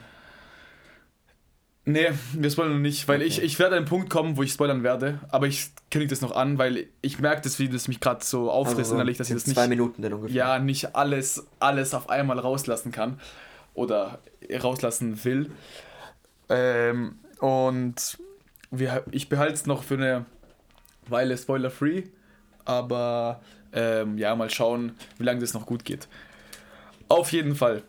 Nee, wir spoilern noch nicht, weil okay. ich, ich werde an einen Punkt kommen, wo ich spoilern werde, aber ich kündige das noch an, weil ich merke das, wie das mich gerade so auffrisst also, innerlich, dass ich das nicht. Zwei Minuten dann ungefähr. Ja, nicht alles, alles auf einmal rauslassen kann oder rauslassen will. Ähm, und wir, ich behalte es noch für eine Weile spoiler-free, aber ähm, ja, mal schauen, wie lange das noch gut geht. Auf jeden Fall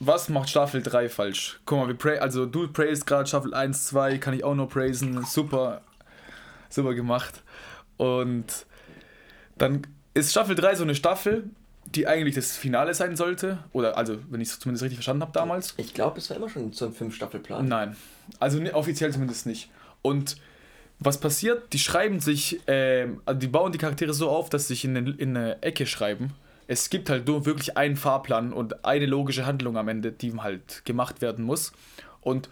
was macht Staffel 3 falsch? Guck mal, wir pray, also du praised gerade Staffel 1, 2, kann ich auch noch praisen. Super, super gemacht. Und dann ist Staffel 3 so eine Staffel, die eigentlich das Finale sein sollte. Oder also, wenn ich es zumindest richtig verstanden habe damals. Ich glaube, es war immer schon so ein 5-Staffel-Plan. Nein. Also offiziell zumindest nicht. Und was passiert? Die schreiben sich, äh, also die bauen die Charaktere so auf, dass sie sich in, in eine Ecke schreiben es gibt halt nur wirklich einen Fahrplan und eine logische Handlung am Ende, die halt gemacht werden muss. Und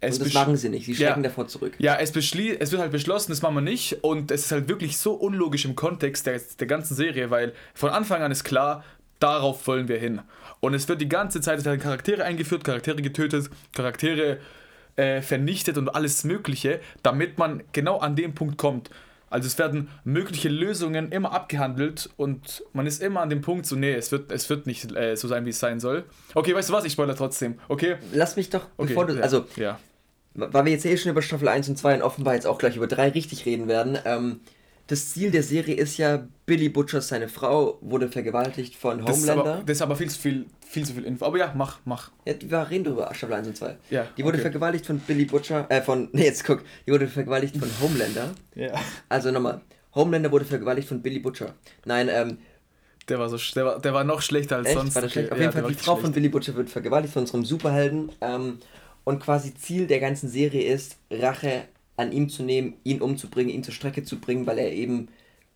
es und das machen sie nicht, sie schrecken ja, davor zurück. Ja, es, es wird halt beschlossen, das machen wir nicht. Und es ist halt wirklich so unlogisch im Kontext der, der ganzen Serie, weil von Anfang an ist klar, darauf wollen wir hin. Und es wird die ganze Zeit Charaktere eingeführt, Charaktere getötet, Charaktere äh, vernichtet und alles Mögliche, damit man genau an dem Punkt kommt. Also es werden mögliche Lösungen immer abgehandelt und man ist immer an dem Punkt so, nee, es wird, es wird nicht äh, so sein, wie es sein soll. Okay, weißt du was, ich spoilere trotzdem, okay? Lass mich doch, okay, bevor du, also, ja. weil wir jetzt eh schon über Staffel 1 und 2 und offenbar jetzt auch gleich über 3 richtig reden werden, ähm, das Ziel der Serie ist ja, Billy Butchers, seine Frau, wurde vergewaltigt von Homelander. Das ist aber, das ist aber viel zu viel, viel zu viel Info. Aber ja, mach, mach. Ja, wir reden drüber, Staffel 1 und 2. Ja, die wurde okay. vergewaltigt von Billy Butcher, äh, von, [LAUGHS] nee, jetzt guck, die wurde vergewaltigt von Homelander. [LAUGHS] ja. Also nochmal, Homelander wurde vergewaltigt von Billy Butcher. Nein, ähm, der war so, der war, der war noch schlechter als echt? sonst. War okay. Auf jeden ja, Fall, die Frau schlecht. von Billy Butcher wird vergewaltigt von unserem Superhelden. Ähm, und quasi Ziel der ganzen Serie ist, Rache an ihm zu nehmen, ihn umzubringen, ihn zur Strecke zu bringen, weil er eben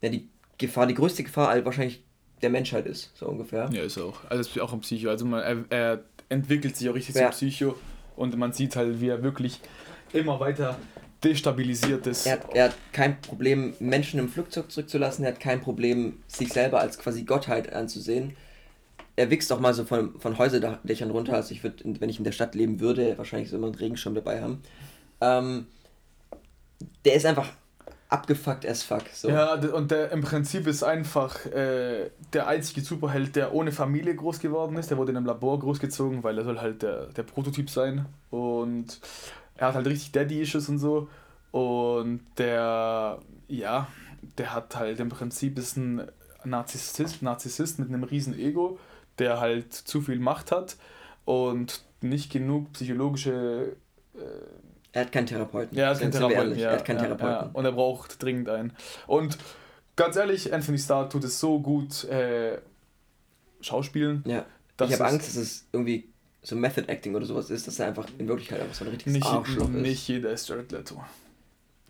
ja, die Gefahr, die größte Gefahr halt wahrscheinlich der Menschheit ist, so ungefähr. Ja, ist auch. Also ist auch ein Psycho. Also man, er, er entwickelt sich auch richtig ja. zum Psycho und man sieht halt, wie er wirklich immer weiter destabilisiert ist. Er hat, er hat kein Problem, Menschen im Flugzeug zurückzulassen, er hat kein Problem, sich selber als quasi Gottheit anzusehen. Er wächst auch mal so von, von Häuserdächern runter. Also ich würde, wenn ich in der Stadt leben würde, wahrscheinlich so immer einen Regenschirm dabei haben. Ähm, der ist einfach abgefuckt as fuck. So. Ja, und der im Prinzip ist einfach äh, der einzige Superheld, der ohne Familie groß geworden ist. Der wurde in einem Labor großgezogen, weil er soll halt der, der Prototyp sein. Und er hat halt richtig Daddy-Issues und so. Und der, ja, der hat halt im Prinzip ist ein Narzissist, Narzissist mit einem riesen Ego, der halt zu viel Macht hat und nicht genug psychologische äh, er hat keinen Therapeuten. Ja, er hat keinen Therapeuten. Ja, er hat keinen ja, Therapeuten. Ja. Und er braucht dringend einen. Und ganz ehrlich, Anthony Starr tut es so gut äh, schauspielen. Ja. Ich habe Angst, dass es irgendwie so Method Acting oder sowas ist, dass er einfach in Wirklichkeit einfach so ein richtiges nicht, Arschloch ist. Nicht jeder ist Jared Leto.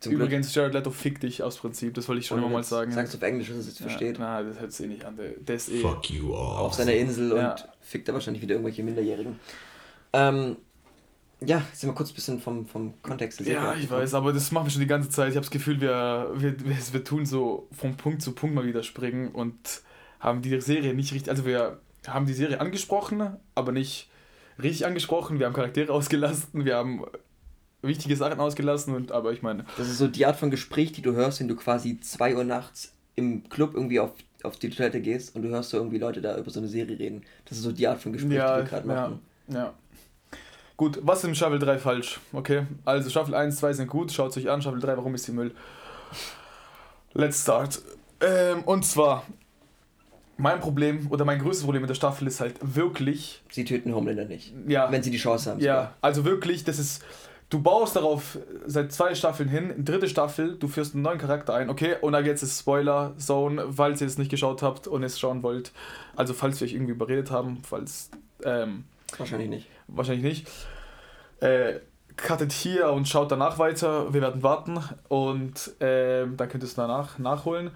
Zum Übrigens, Glück. Jared Leto fickt dich aus Prinzip, das wollte ich schon immer mal sagen. Sagst du auf Englisch, dass es jetzt ja, versteht? Nein, das hört sich eh nicht an. Der, der ist eh Fuck you all. Auf seiner Insel und fickt er wahrscheinlich wieder irgendwelche Minderjährigen. Ähm, ja, jetzt sind wir kurz ein bisschen vom, vom Kontext. Ja, ich weiß, aber das machen wir schon die ganze Zeit. Ich habe das Gefühl, wir, wir, wir tun so vom Punkt zu Punkt mal wieder springen und haben die Serie nicht richtig. Also, wir haben die Serie angesprochen, aber nicht richtig angesprochen. Wir haben Charaktere ausgelassen, wir haben wichtige Sachen ausgelassen, und, aber ich meine. Das ist so die Art von Gespräch, die du hörst, wenn du quasi 2 Uhr nachts im Club irgendwie auf, auf die Toilette gehst und du hörst so irgendwie Leute da über so eine Serie reden. Das ist so die Art von Gespräch, ja, die wir gerade machen. Ja, ja. Gut, was ist im Staffel 3 falsch? Okay, also Staffel 1, 2 sind gut, schaut es euch an, Staffel 3, warum ist die Müll? Let's start. Ähm, und zwar, mein Problem oder mein größtes Problem mit der Staffel ist halt wirklich. Sie töten Homelander nicht. Ja. Wenn sie die Chance haben. Ja, also wirklich, das ist. du baust darauf seit zwei Staffeln hin, dritte Staffel, du führst einen neuen Charakter ein, okay, und da jetzt ist Spoiler-Zone, falls ihr es nicht geschaut habt und es schauen wollt. Also falls wir euch irgendwie überredet haben, falls. Ähm, wahrscheinlich nicht. Wahrscheinlich nicht. Äh, cuttet hier und schaut danach weiter. Wir werden warten und ähm, dann könnt ihr es danach nachholen.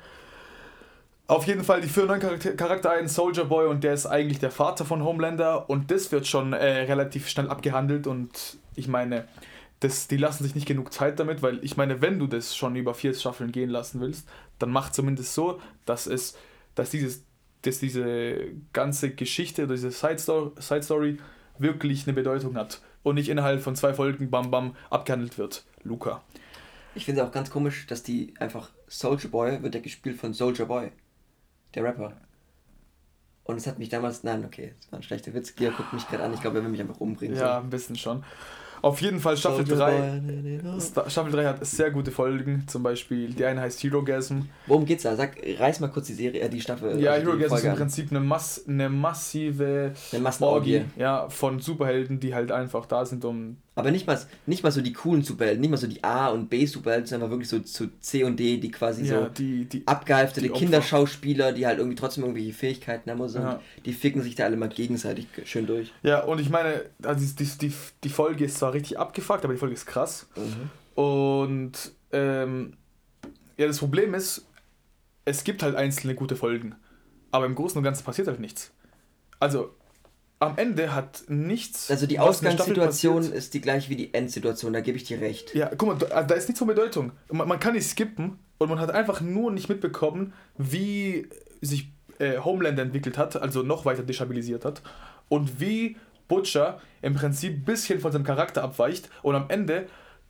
Auf jeden Fall, die führen einen Charakter, Charakter ein, Soldier Boy, und der ist eigentlich der Vater von Homelander und das wird schon äh, relativ schnell abgehandelt und ich meine, das, die lassen sich nicht genug Zeit damit, weil ich meine, wenn du das schon über vier Staffeln gehen lassen willst, dann mach zumindest so, dass es, dass dieses, dass diese ganze Geschichte diese Side Story, Side Story wirklich eine Bedeutung hat und nicht innerhalb von zwei Folgen bam bam abgehandelt wird. Luca. Ich finde es auch ganz komisch, dass die einfach Soldier Boy wird ja gespielt von Soldier Boy der Rapper. Und es hat mich damals, nein, okay, es war ein schlechter Witz. Gia guckt mich gerade an, ich glaube, er will mich einfach umbringen. Ja, so. ein bisschen schon. Auf jeden Fall Staffel 3. Staffel 3 hat sehr gute Folgen, zum Beispiel die eine heißt Hero Gasm. Worum geht's da? Sag, reiß mal kurz die Serie, äh, die Staffel. Ja, also Hero Gasm ist im Prinzip eine, Mass, eine massive eine Orgie ja, von Superhelden, die halt einfach da sind, um aber nicht mal, nicht mal so die coolen Superhelden, nicht mal so die A- und B-Superhelden, sondern wirklich so, so C und D, die quasi ja, so die, die, abgehalftete Kinderschauspieler, die halt irgendwie trotzdem irgendwelche Fähigkeiten haben. So. Ja. Die ficken sich da alle mal gegenseitig schön durch. Ja, und ich meine, also die, die, die Folge ist zwar richtig abgefuckt, aber die Folge ist krass. Mhm. Und ähm, ja, das Problem ist, es gibt halt einzelne gute Folgen. Aber im Großen und Ganzen passiert halt nichts. Also, am Ende hat nichts. Also die Ausgangssituation ist die gleiche wie die Endsituation, da gebe ich dir recht. Ja, guck mal, da, da ist nichts von Bedeutung. Man, man, kann nicht skippen und man hat einfach nur nicht mitbekommen, wie sich äh, Homeland entwickelt hat, also noch weiter destabilisiert hat und wie Butcher im Prinzip ein bisschen von seinem Charakter abweicht und am Ende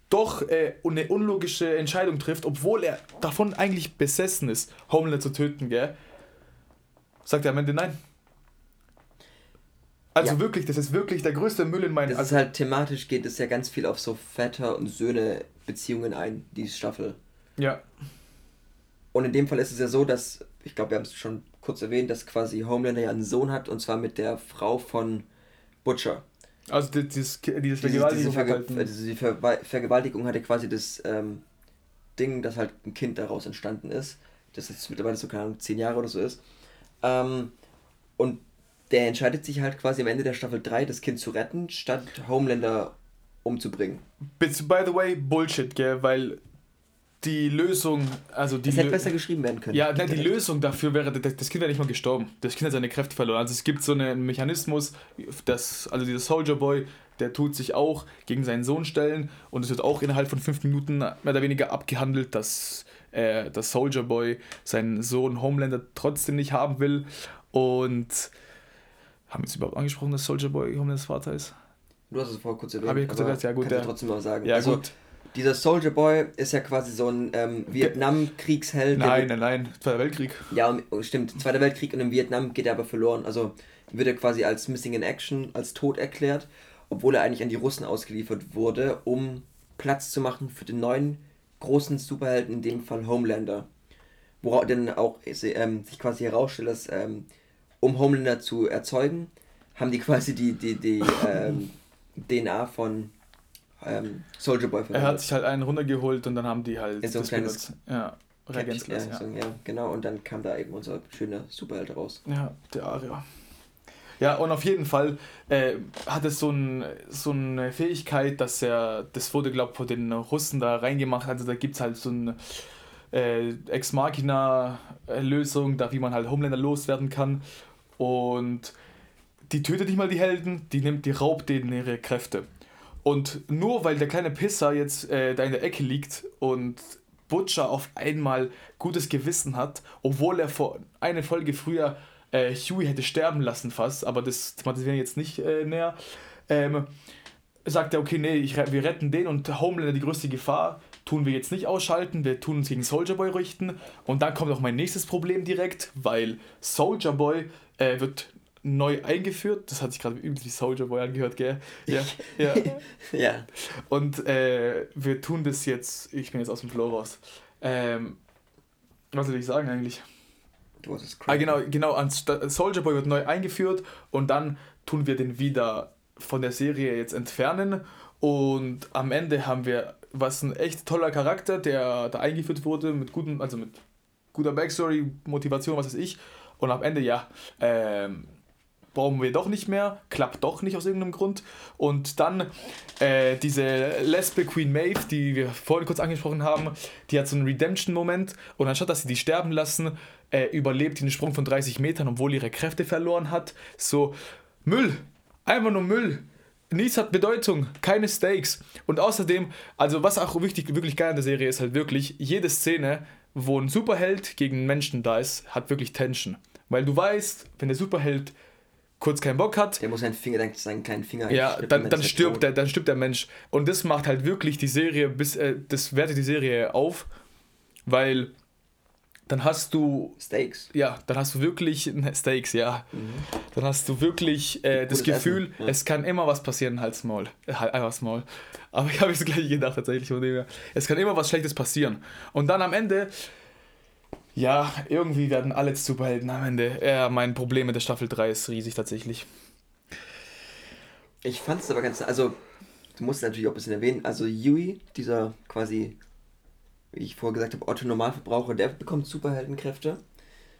doch äh, eine unlogische Entscheidung trifft, obwohl er davon eigentlich besessen ist, Homeland zu töten, gell? Sagt er am Ende nein. Also ja. wirklich, das ist wirklich der größte Müll in meinen. Das also ist halt thematisch geht es ja ganz viel auf so Väter und Söhne Beziehungen ein, die Staffel. Ja. Und in dem Fall ist es ja so, dass, ich glaube, wir haben es schon kurz erwähnt, dass quasi Homelander ja einen Sohn hat und zwar mit der Frau von Butcher. Also dieses, dieses Vergewaltigung. Diese, Verge diese Ver Vergewaltigung hatte quasi das ähm, Ding, dass halt ein Kind daraus entstanden ist, das jetzt mittlerweile so keine Ahnung, zehn Jahre oder so ist. Ähm, und der entscheidet sich halt quasi am Ende der Staffel 3, das Kind zu retten, statt Homelander umzubringen. By the way, Bullshit, gell, weil die Lösung, also die. Es hätte besser geschrieben werden können. Ja, ne, die Lösung dafür wäre, das Kind wäre nicht mal gestorben. Das Kind hat seine Kräfte verloren. Also es gibt so einen Mechanismus, dass, also dieser Soldier Boy, der tut sich auch gegen seinen Sohn stellen und es wird auch innerhalb von fünf Minuten mehr oder weniger abgehandelt, dass äh, der Soldier Boy seinen Sohn Homelander trotzdem nicht haben will und haben wir es überhaupt angesprochen, dass Soldier Boy Homelands Vater ist? Du hast es vorher kurz erwähnt. Habe ich kurz erwähnt, ja gut. Kannst du trotzdem mal sagen. Ja, also, gut. Dieser Soldier Boy ist ja quasi so ein ähm, Vietnam-Kriegsheld. Nein, nein, nein, Zweiter Weltkrieg. Ja, stimmt. Zweiter Weltkrieg und in Vietnam geht er aber verloren. Also wird er quasi als Missing in Action, als tot erklärt, obwohl er eigentlich an die Russen ausgeliefert wurde, um Platz zu machen für den neuen großen Superhelden, in dem Fall Homelander. Worauf dann auch ähm, sich quasi herausstellt, dass ähm, um Homelander zu erzeugen, haben die quasi die, die, die ähm, [LAUGHS] DNA von ähm, Soldier Boy verwendet. Er hat sich halt einen runtergeholt und dann haben die halt. In so ein kleines. Ja, Reagenzglas. Ja, ja, genau. Und dann kam da eben unser schöner Superheld raus. Ja, der Aria. Ja, und auf jeden Fall äh, hat es so, ein, so eine Fähigkeit, dass er, das wurde, glaube ich, von den Russen da reingemacht. Also da gibt es halt so ein äh, Ex Machina-Lösung, da wie man halt Homelander loswerden kann. Und die tötet nicht mal die Helden, die nimmt, die raubt denen ihre Kräfte. Und nur weil der kleine Pisser jetzt äh, da in der Ecke liegt und Butcher auf einmal gutes Gewissen hat, obwohl er vor eine Folge früher äh, Huey hätte sterben lassen fast, aber das thematisieren wir jetzt nicht äh, näher, ähm, sagt er, okay, nee, ich, wir retten den und Homelander die größte Gefahr, tun wir jetzt nicht ausschalten, wir tun uns gegen Soldier Boy richten. Und dann kommt auch mein nächstes Problem direkt, weil Soldier Boy äh, wird neu eingeführt. Das hat sich gerade übelst wie Soldier Boy angehört, gell? Ja. [LAUGHS] ja. ja. Und äh, wir tun das jetzt, ich bin jetzt aus dem Flow raus. Ähm, was soll ich sagen eigentlich? Du hast es ah, genau, genau. Soldier Boy wird neu eingeführt und dann tun wir den wieder von der Serie jetzt entfernen Und am Ende haben wir was ein echt toller Charakter, der da eingeführt wurde mit guten, also mit guter Backstory, Motivation, was weiß ich. Und am Ende, ja, ähm, brauchen wir doch nicht mehr, klappt doch nicht aus irgendeinem Grund. Und dann äh, diese Lesbe Queen Maeve, die wir vorhin kurz angesprochen haben, die hat so einen Redemption-Moment und anstatt dass sie die sterben lassen, äh, überlebt die einen Sprung von 30 Metern, obwohl ihre Kräfte verloren hat. So, Müll, einfach nur Müll. Nichts hat Bedeutung, keine Stakes. Und außerdem, also was auch wichtig, wirklich geil an der Serie ist halt wirklich, jede Szene, wo ein Superheld gegen einen Menschen da ist, hat wirklich Tension. Weil du weißt, wenn der Superheld kurz keinen Bock hat. Der muss seinen Finger, seinen kleinen Finger Ja, dann, dann, stirbt der, dann stirbt der Mensch. Und das macht halt wirklich die Serie, bis, äh, das wertet die Serie auf, weil dann hast du. Steaks. Ja, dann hast du wirklich. [LAUGHS] Steaks, ja. Mhm. Dann hast du wirklich äh, das Gefühl, ja. es kann immer was passieren, halt Small. Äh, halt einfach Small. Aber ich [LAUGHS] habe es gleich gedacht, tatsächlich von dem her. Es kann immer was Schlechtes passieren. Und dann am Ende. Ja, irgendwie werden alle Superhelden am Ende. Ja, mein Problem mit der Staffel 3 ist riesig tatsächlich. Ich fand es aber ganz. Also, du musst natürlich auch ein bisschen erwähnen. Also, Yui, dieser quasi wie ich vorher gesagt habe, Otto Normalverbraucher, der bekommt Superheldenkräfte.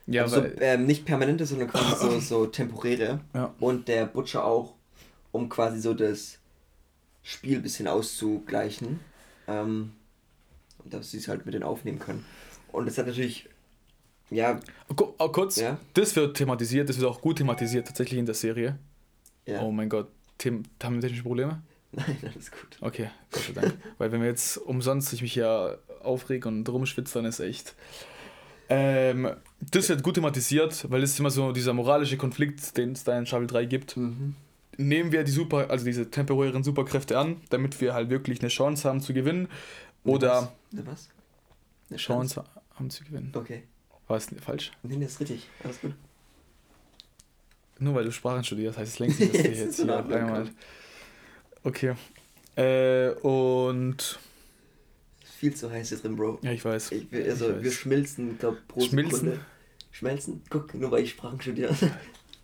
Ja, also so, ähm, nicht permanente, sondern quasi so, [LAUGHS] so temporäre. Ja. Und der Butcher auch, um quasi so das Spiel ein bisschen auszugleichen. Ähm, und dass sie es halt mit denen aufnehmen können. Und das hat natürlich. Ja. Oh, kurz, ja? das wird thematisiert, das wird auch gut thematisiert tatsächlich in der Serie. Ja. Oh mein Gott, Tim, haben wir technische Probleme? [LAUGHS] Nein, alles gut. Okay, Gott sei Dank. Weil wenn wir jetzt umsonst ich mich ja aufrege und rumschwitze, dann ist echt. Ähm, das wird gut thematisiert, weil es immer so dieser moralische Konflikt, den es da in Shovel 3 gibt. Mhm. Nehmen wir die super, also diese temporären Superkräfte an, damit wir halt wirklich eine Chance haben zu gewinnen. Oder. Eine was? Eine Chance? Chance haben zu gewinnen. Okay. War es falsch? Nee, das ist richtig. Alles gut. Nur weil du Sprachen studierst, heißt es längst nicht, dass wir [LAUGHS] jetzt hier einmal. Okay. Äh, und. Viel zu heiß hier drin, Bro. Ja, ich weiß. Ich, also, ich weiß. wir schmilzen, glaube pro Schmilzen? Sekunde. Schmelzen? Guck, nur weil ich Sprachen studiere.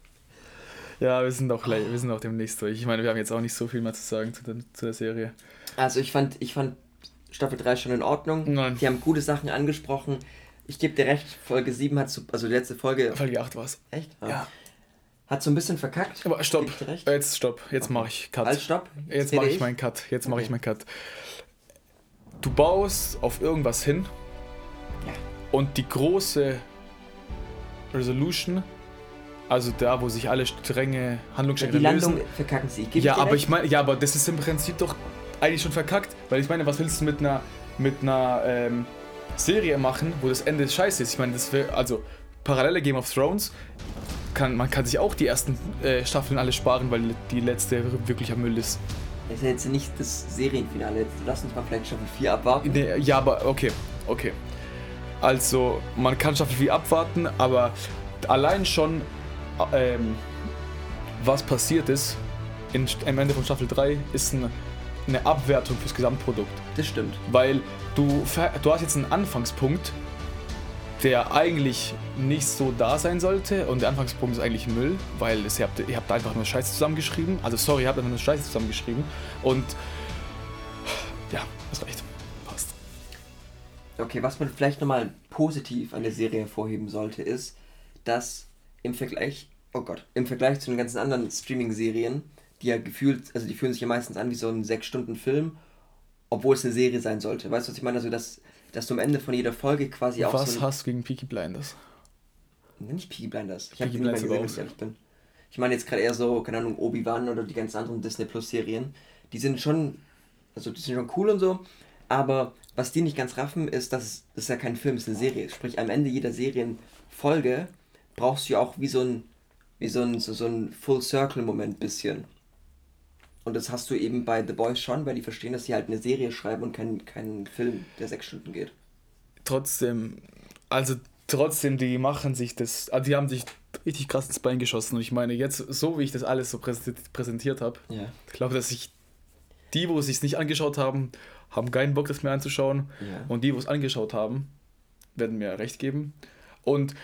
[LAUGHS] ja, wir sind auch gleich, wir sind auch demnächst durch. Ich meine, wir haben jetzt auch nicht so viel mehr zu sagen zu der, zu der Serie. Also ich fand, ich fand Staffel 3 schon in Ordnung. Nein. Die haben gute Sachen angesprochen. Ich gebe dir recht, Folge 7 hat so, also die letzte Folge. Folge 8 war es. Echt? Ja. ja. Hat so ein bisschen verkackt. Aber stopp. Jetzt stopp. Jetzt okay. mache ich Cut. Halt, stopp. Jetzt mache ich meinen Cut. Jetzt mache okay. ich meinen Cut. Du baust auf irgendwas hin. Ja. Und die große Resolution, also da, wo sich alle strenge Handlungsstränge lösen. Die Landung verkacken sie. Gib ja, aber ich meine, ja, aber das ist im Prinzip doch eigentlich schon verkackt, weil ich meine, was willst du mit einer mit einer ähm, Serie machen, wo das Ende scheiße ist? Ich meine, das wäre also parallele Game of Thrones kann, man kann sich auch die ersten äh, Staffeln alle sparen, weil die letzte wirklicher Müll ist. Das ist jetzt nicht das Serienfinale. Lass uns mal vielleicht Staffel 4 abwarten. Nee, ja, aber okay, okay. Also, man kann Staffel 4 abwarten, aber allein schon, ähm, was passiert ist in, am Ende von Staffel 3, ist ein, eine Abwertung fürs Gesamtprodukt. Das stimmt. Weil du, du hast jetzt einen Anfangspunkt, der eigentlich nicht so da sein sollte. Und der Anfangspunkt ist eigentlich Müll, weil es, ihr, habt, ihr habt einfach nur Scheiße zusammengeschrieben. Also sorry, ihr habt einfach nur Scheiße zusammengeschrieben. Und ja, hast recht. Passt. Okay, was man vielleicht nochmal positiv an der Serie hervorheben sollte, ist, dass im Vergleich, oh Gott, im Vergleich zu den ganzen anderen Streaming-Serien, die ja gefühlt, also die fühlen sich ja meistens an wie so ein 6-Stunden-Film, obwohl es eine Serie sein sollte. Weißt du, was ich meine? Also, dass dass du am Ende von jeder Folge quasi auch. Was so hast du gegen Peaky Blinders? Nicht Peaky Blinders. Ich habe die nicht mehr gesehen, wenn ich ehrlich bin. Ich meine jetzt gerade eher so, keine Ahnung, Obi-Wan oder die ganzen anderen Disney Plus Serien. Die sind schon, also die sind schon cool und so, aber was die nicht ganz raffen, ist, dass es ja kein Film, es ist eine Serie. Sprich, am Ende jeder Serienfolge brauchst du ja auch wie so ein, wie so ein, so, so ein Full-Circle-Moment bisschen. Und das hast du eben bei The Boys schon, weil die verstehen, dass sie halt eine Serie schreiben und keinen kein Film, der sechs Stunden geht. Trotzdem, also trotzdem, die machen sich das, also die haben sich richtig krass ins Bein geschossen. Und ich meine, jetzt, so wie ich das alles so präsentiert habe, ja. ich glaube, dass sich die, wo es sich nicht angeschaut haben, haben keinen Bock, das mehr anzuschauen. Ja. Und die, wo es angeschaut haben, werden mir recht geben. Und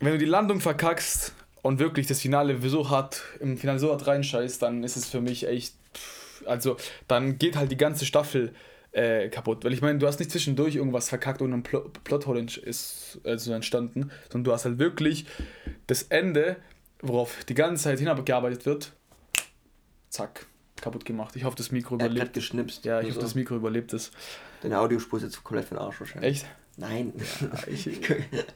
wenn du die Landung verkackst, und wirklich das Finale so hart, im Finale so hart reinscheißt, dann ist es für mich echt, Also dann geht halt die ganze Staffel äh, kaputt. Weil ich meine, du hast nicht zwischendurch irgendwas verkackt und ein Pl Plothole ist also entstanden, sondern du hast halt wirklich das Ende, worauf die ganze Zeit hinabgearbeitet wird, zack, kaputt gemacht. Ich hoffe, das Mikro Er hat überlebt. grad geschnipst. Ja, ich Nur hoffe, das Mikro überlebt es. Deine Audiospur ist jetzt komplett für den Arsch wahrscheinlich. Echt? Nein. Ich,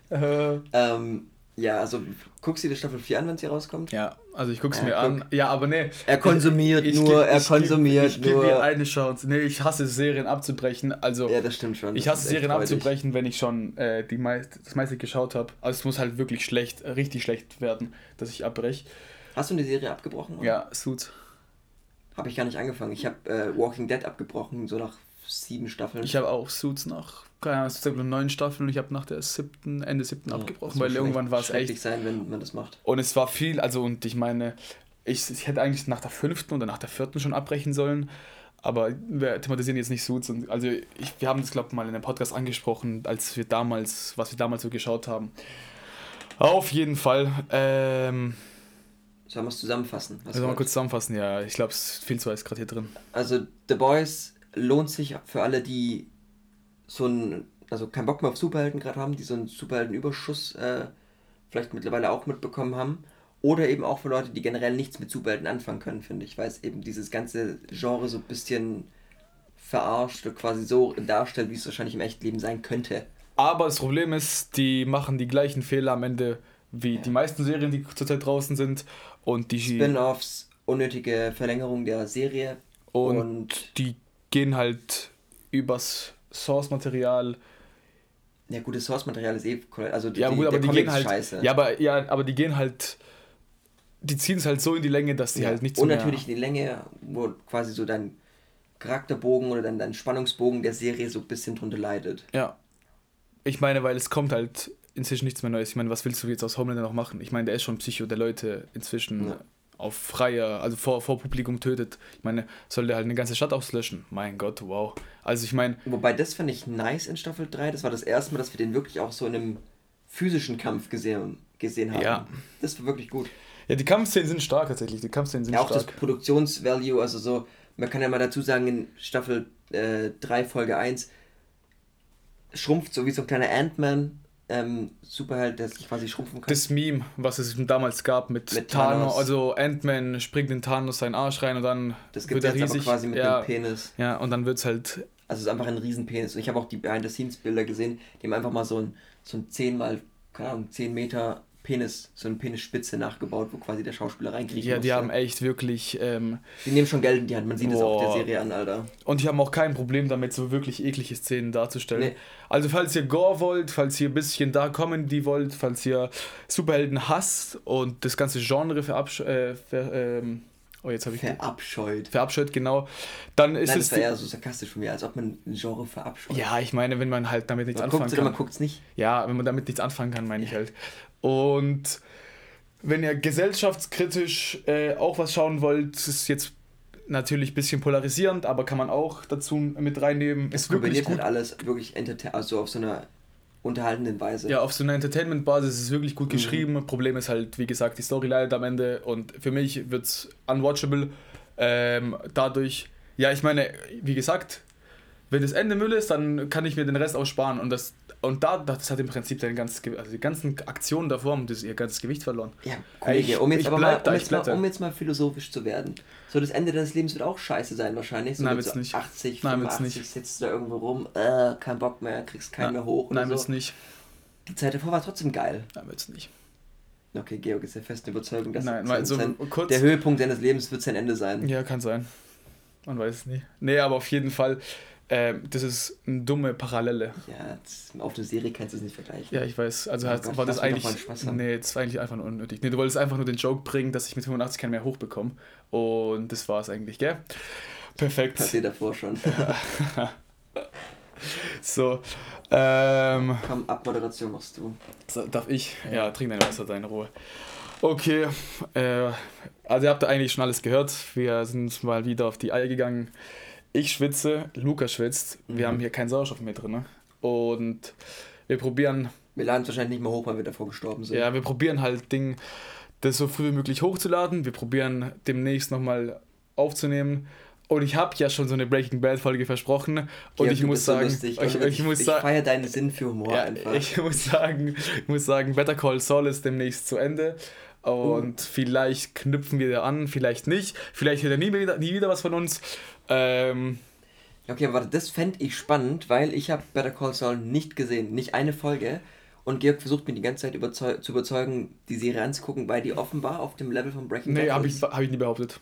äh, [LAUGHS] ähm, ja, also guckst du dir Staffel 4 an, wenn sie rauskommt? ja, also ich guck's Ja, mir guck. an. Ja, aber nee. Er konsumiert Ich- [LAUGHS] ich nur, er ich geb- konsumiert ich nur. mir eine Chance. Nee, ich hasse Serien abzubrechen. Also Ja, das stimmt schon. ich hasse Serien freudig. abzubrechen, wenn ich schon äh, die meist, das meiste geschaut habe. Also es muss halt wirklich schlecht, äh, richtig schlecht werden, dass ich abbreche. Hast du eine Serie abgebrochen? oder? Ja, Suits. Habe ich gar nicht angefangen. Ich habe äh, Walking Dead abgebrochen, so nach sieben Staffeln. Ich habe auch Suits nach, keine Ahnung, es gibt neun Staffeln und ich habe nach der siebten, Ende siebten Ja, abgebrochen, weil irgendwann war es echt. sein, wenn man das macht. Und es war viel, also und ich meine, ich, ich hätte eigentlich nach der fünften oder nach der vierten schon abbrechen sollen. Aber wir thematisieren jetzt nicht Suits. Und, also ich, wir haben das, glaube ich, mal in einem Podcast angesprochen, als wir damals, was wir damals so geschaut haben. Auf jeden Fall. Ähm, Sollen wir es zusammenfassen? Was also mal wollt? kurz zusammenfassen, ja. Ich glaube, es ist viel zu heiß gerade hier drin. Also The Boys lohnt sich für alle, die so ein, also keinen Bock mehr auf Superhelden gerade haben, die so einen Superheldenüberschuss äh, vielleicht mittlerweile auch mitbekommen haben. Oder eben auch für Leute, die generell nichts mit Superhelden anfangen können, finde ich, weil es eben dieses ganze Genre so ein bisschen verarscht oder quasi so darstellt, wie es wahrscheinlich im echten Leben sein könnte. Aber das Problem ist, die machen die gleichen Fehler am Ende wie die meisten Serien, die zurzeit draußen sind. Und die, Spin-offs, unnötige Verlängerung der Serie und, und die gehen halt übers Source-Material. ja gutes Source-Material ist eh, also die, Ja, gut, aber der die gehen halt. scheiße. Ja, aber, ja, aber die gehen halt. Die ziehen es halt so in die Länge, dass die Ja, halt nichts Und mehr. natürlich die Länge, wo quasi so dein Charakterbogen oder dein, dein Spannungsbogen der Serie so ein bisschen drunter leidet. Ja. Ich meine, weil es kommt halt inzwischen nichts mehr Neues. Ich meine, was willst du jetzt aus Homelander noch machen? Ich meine, der ist schon Psycho, der Leute inzwischen Ja. Auf freier, also vor, vor Publikum tötet. Ich meine, soll der halt eine ganze Stadt auslöschen? Mein Gott, wow. Also ich meine, Wobei das fand ich nice in Staffel 3. Das war das erste Mal, dass wir den wirklich auch so in einem physischen Kampf gesehen, gesehen haben. Ja. Das war wirklich gut. ja, die Kampfszenen sind stark tatsächlich. Die Kampfszenen sind Ja, auch das stark. Produktionsvalue, also so, man kann ja mal dazu sagen, in Staffel äh, 3, Folge 1 schrumpft so wie so ein kleiner Ant-Man, ähm, Superheld, der sich quasi schrumpfen kann. Das Meme, was es damals gab mit, Mit Thanos, Thanos. also Ant-Man springt in Thanos seinen Arsch rein und dann Das gibt wird es er jetzt aber riesig. quasi mit ja, dem Penis. ja, und dann wird es halt Also es ist einfach ein Riesenpenis. Und ich habe auch die Behind-the-Scenes-Bilder gesehen, die haben einfach mal so ein, so ein 10 mal, keine Ahnung, 10 Meter Penis, so eine Penisspitze nachgebaut, wo quasi der Schauspieler reinkriechen Ja, die haben echt wirklich. Ähm, Die nehmen schon Geld in die Hand, man sieht es auch der Boah. Serie an, Alter. und die haben auch kein Problem damit, so wirklich eklige Szenen darzustellen. Nee. Also, falls ihr Gore wollt, falls ihr ein bisschen da Comedy wollt, falls ihr Superhelden hasst und das ganze Genre verabsch äh, ver ähm, oh, jetzt habe ich Verabscheut. verabscheut, genau, dann ist Nein, es. das war eher so sarkastisch von mir, als ob man ein Genre verabscheut. ja, ich meine, wenn man halt damit nichts man anfangen oder kann. man guckt es nicht. Ja, wenn man damit nichts anfangen kann, meine ich halt. Und wenn ihr gesellschaftskritisch äh, auch was schauen wollt, ist jetzt natürlich ein bisschen polarisierend, aber kann man auch dazu mit reinnehmen. Es Ist wirklich kombiniert gut. halt alles wirklich also auf so einer unterhaltenden Weise. Ja, auf so einer Entertainment-Basis ist es wirklich gut Mhm. geschrieben. Problem ist halt, wie gesagt, die Story leidet am Ende und für mich wird es unwatchable. Ähm, dadurch, ja, ich meine, wie gesagt, wenn das Ende Müll ist, dann kann ich mir den Rest auch sparen und das und da das hat im Prinzip dein ganzes, Ge- also die ganzen Aktionen davor haben das ihr ganzes Gewicht verloren. Ja, Ich- Kollege, um jetzt aber mal, um jetzt, mal, um jetzt mal philosophisch zu werden. So, das Ende deines Lebens wird auch scheiße sein wahrscheinlich. So Nein, wird's so nicht. 80, Nein, wird's 85 nicht. sitzt du da irgendwo rum, äh, kein Bock mehr, kriegst keinen mehr hoch Nein, oder wird's so. nicht. Die Zeit davor war trotzdem geil. Nein, wird's nicht. Okay, Georg ist der festen Überzeugung, dass Nein, sein, so sein, der Höhepunkt seines Lebens wird sein Ende sein. Ja, kann sein. Man weiß es nie. Nee, aber auf jeden Fall, ähm, das ist eine dumme Parallele. Ja, das, auf eine Serie kannst du es nicht vergleichen. Ja, ich weiß. Also Oh hat, Gott, war das eigentlich. Nee, das war eigentlich einfach nur unnötig. Nee, du wolltest einfach nur den Joke bringen, dass ich mit 85 keinen mehr hochbekomme. Und das war es eigentlich, gell? Perfekt. Passiert davor schon. [LAUGHS] So. Ähm, Komm, Abmoderation machst du. so, darf ich? Ja, trink dein Wasser da in Ruhe. Okay. Äh, also ihr habt eigentlich schon alles gehört. Wir sind mal wieder auf die Eier gegangen. Ich schwitze, Luca schwitzt. Wir Mhm. haben hier keinen Sauerstoff mehr drin. ne? Und wir probieren Wir laden es wahrscheinlich nicht mehr hoch, weil wir davor gestorben sind. Ja, wir probieren halt Ding, das so früh wie möglich hochzuladen. Wir probieren demnächst nochmal aufzunehmen. Und ich habe ja schon so eine Breaking Bad Folge versprochen. Und Georg, ich muss so sagen, lustig. ich, ich, wirklich, muss ich sagen, feiere deinen Sinn für Humor ja, einfach. ich muss sagen, ich muss sagen, Better Call Saul ist demnächst zu Ende. Und Uh. vielleicht knüpfen wir da an, vielleicht nicht. Vielleicht hört er nie wieder, nie wieder was von uns. Ähm, Okay, aber das fände ich spannend, weil ich habe Better Call Saul nicht gesehen, nicht eine Folge. Und Georg versucht mir die ganze Zeit überzeu zu überzeugen, die Serie anzugucken, weil die offenbar auf dem Level von Breaking nee, Bad habe ich, hab ich nie behauptet.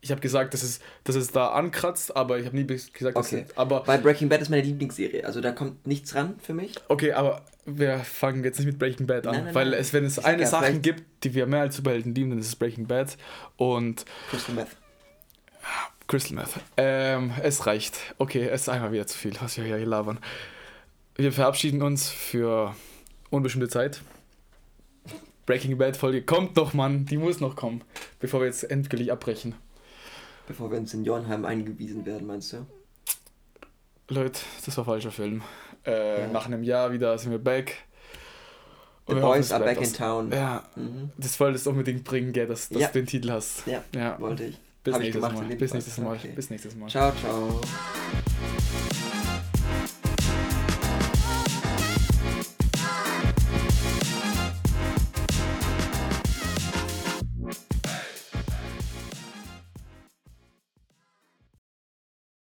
Ich habe gesagt, dass es, dass es da ankratzt, aber ich habe nie gesagt, dass Okay. es, aber Weil Breaking Bad ist meine Lieblingsserie, also da kommt nichts ran für mich. Okay, aber wir fangen jetzt nicht mit Breaking Bad an, Nein, nein, weil nein. es, wenn es Ich eine Sache gibt, die wir mehr als Superhelden lieben, dann ist es Breaking Bad und Crystal Meth. Crystal Meth. Ähm, es reicht. Okay, es ist einfach wieder zu viel, was wir hier labern. Wir verabschieden uns für unbestimmte Zeit. Breaking Bad Folge kommt noch, Mann, die muss noch kommen, bevor wir jetzt endgültig abbrechen. Bevor wir ins Seniorenheim eingewiesen werden, meinst du? Leute, das war falscher Film. Äh, Ja. Nach einem Jahr wieder sind wir back. The Und hoffen, Boys es are back in town. Ja, Mhm. das wolltest du unbedingt bringen, gell, dass, dass Ja. du den Titel hast. Ja, Ja. wollte ich. Bis nächstes gemacht Mal. Bis nächstes Mal. Okay. Bis nächstes Mal. Ciao, ciao.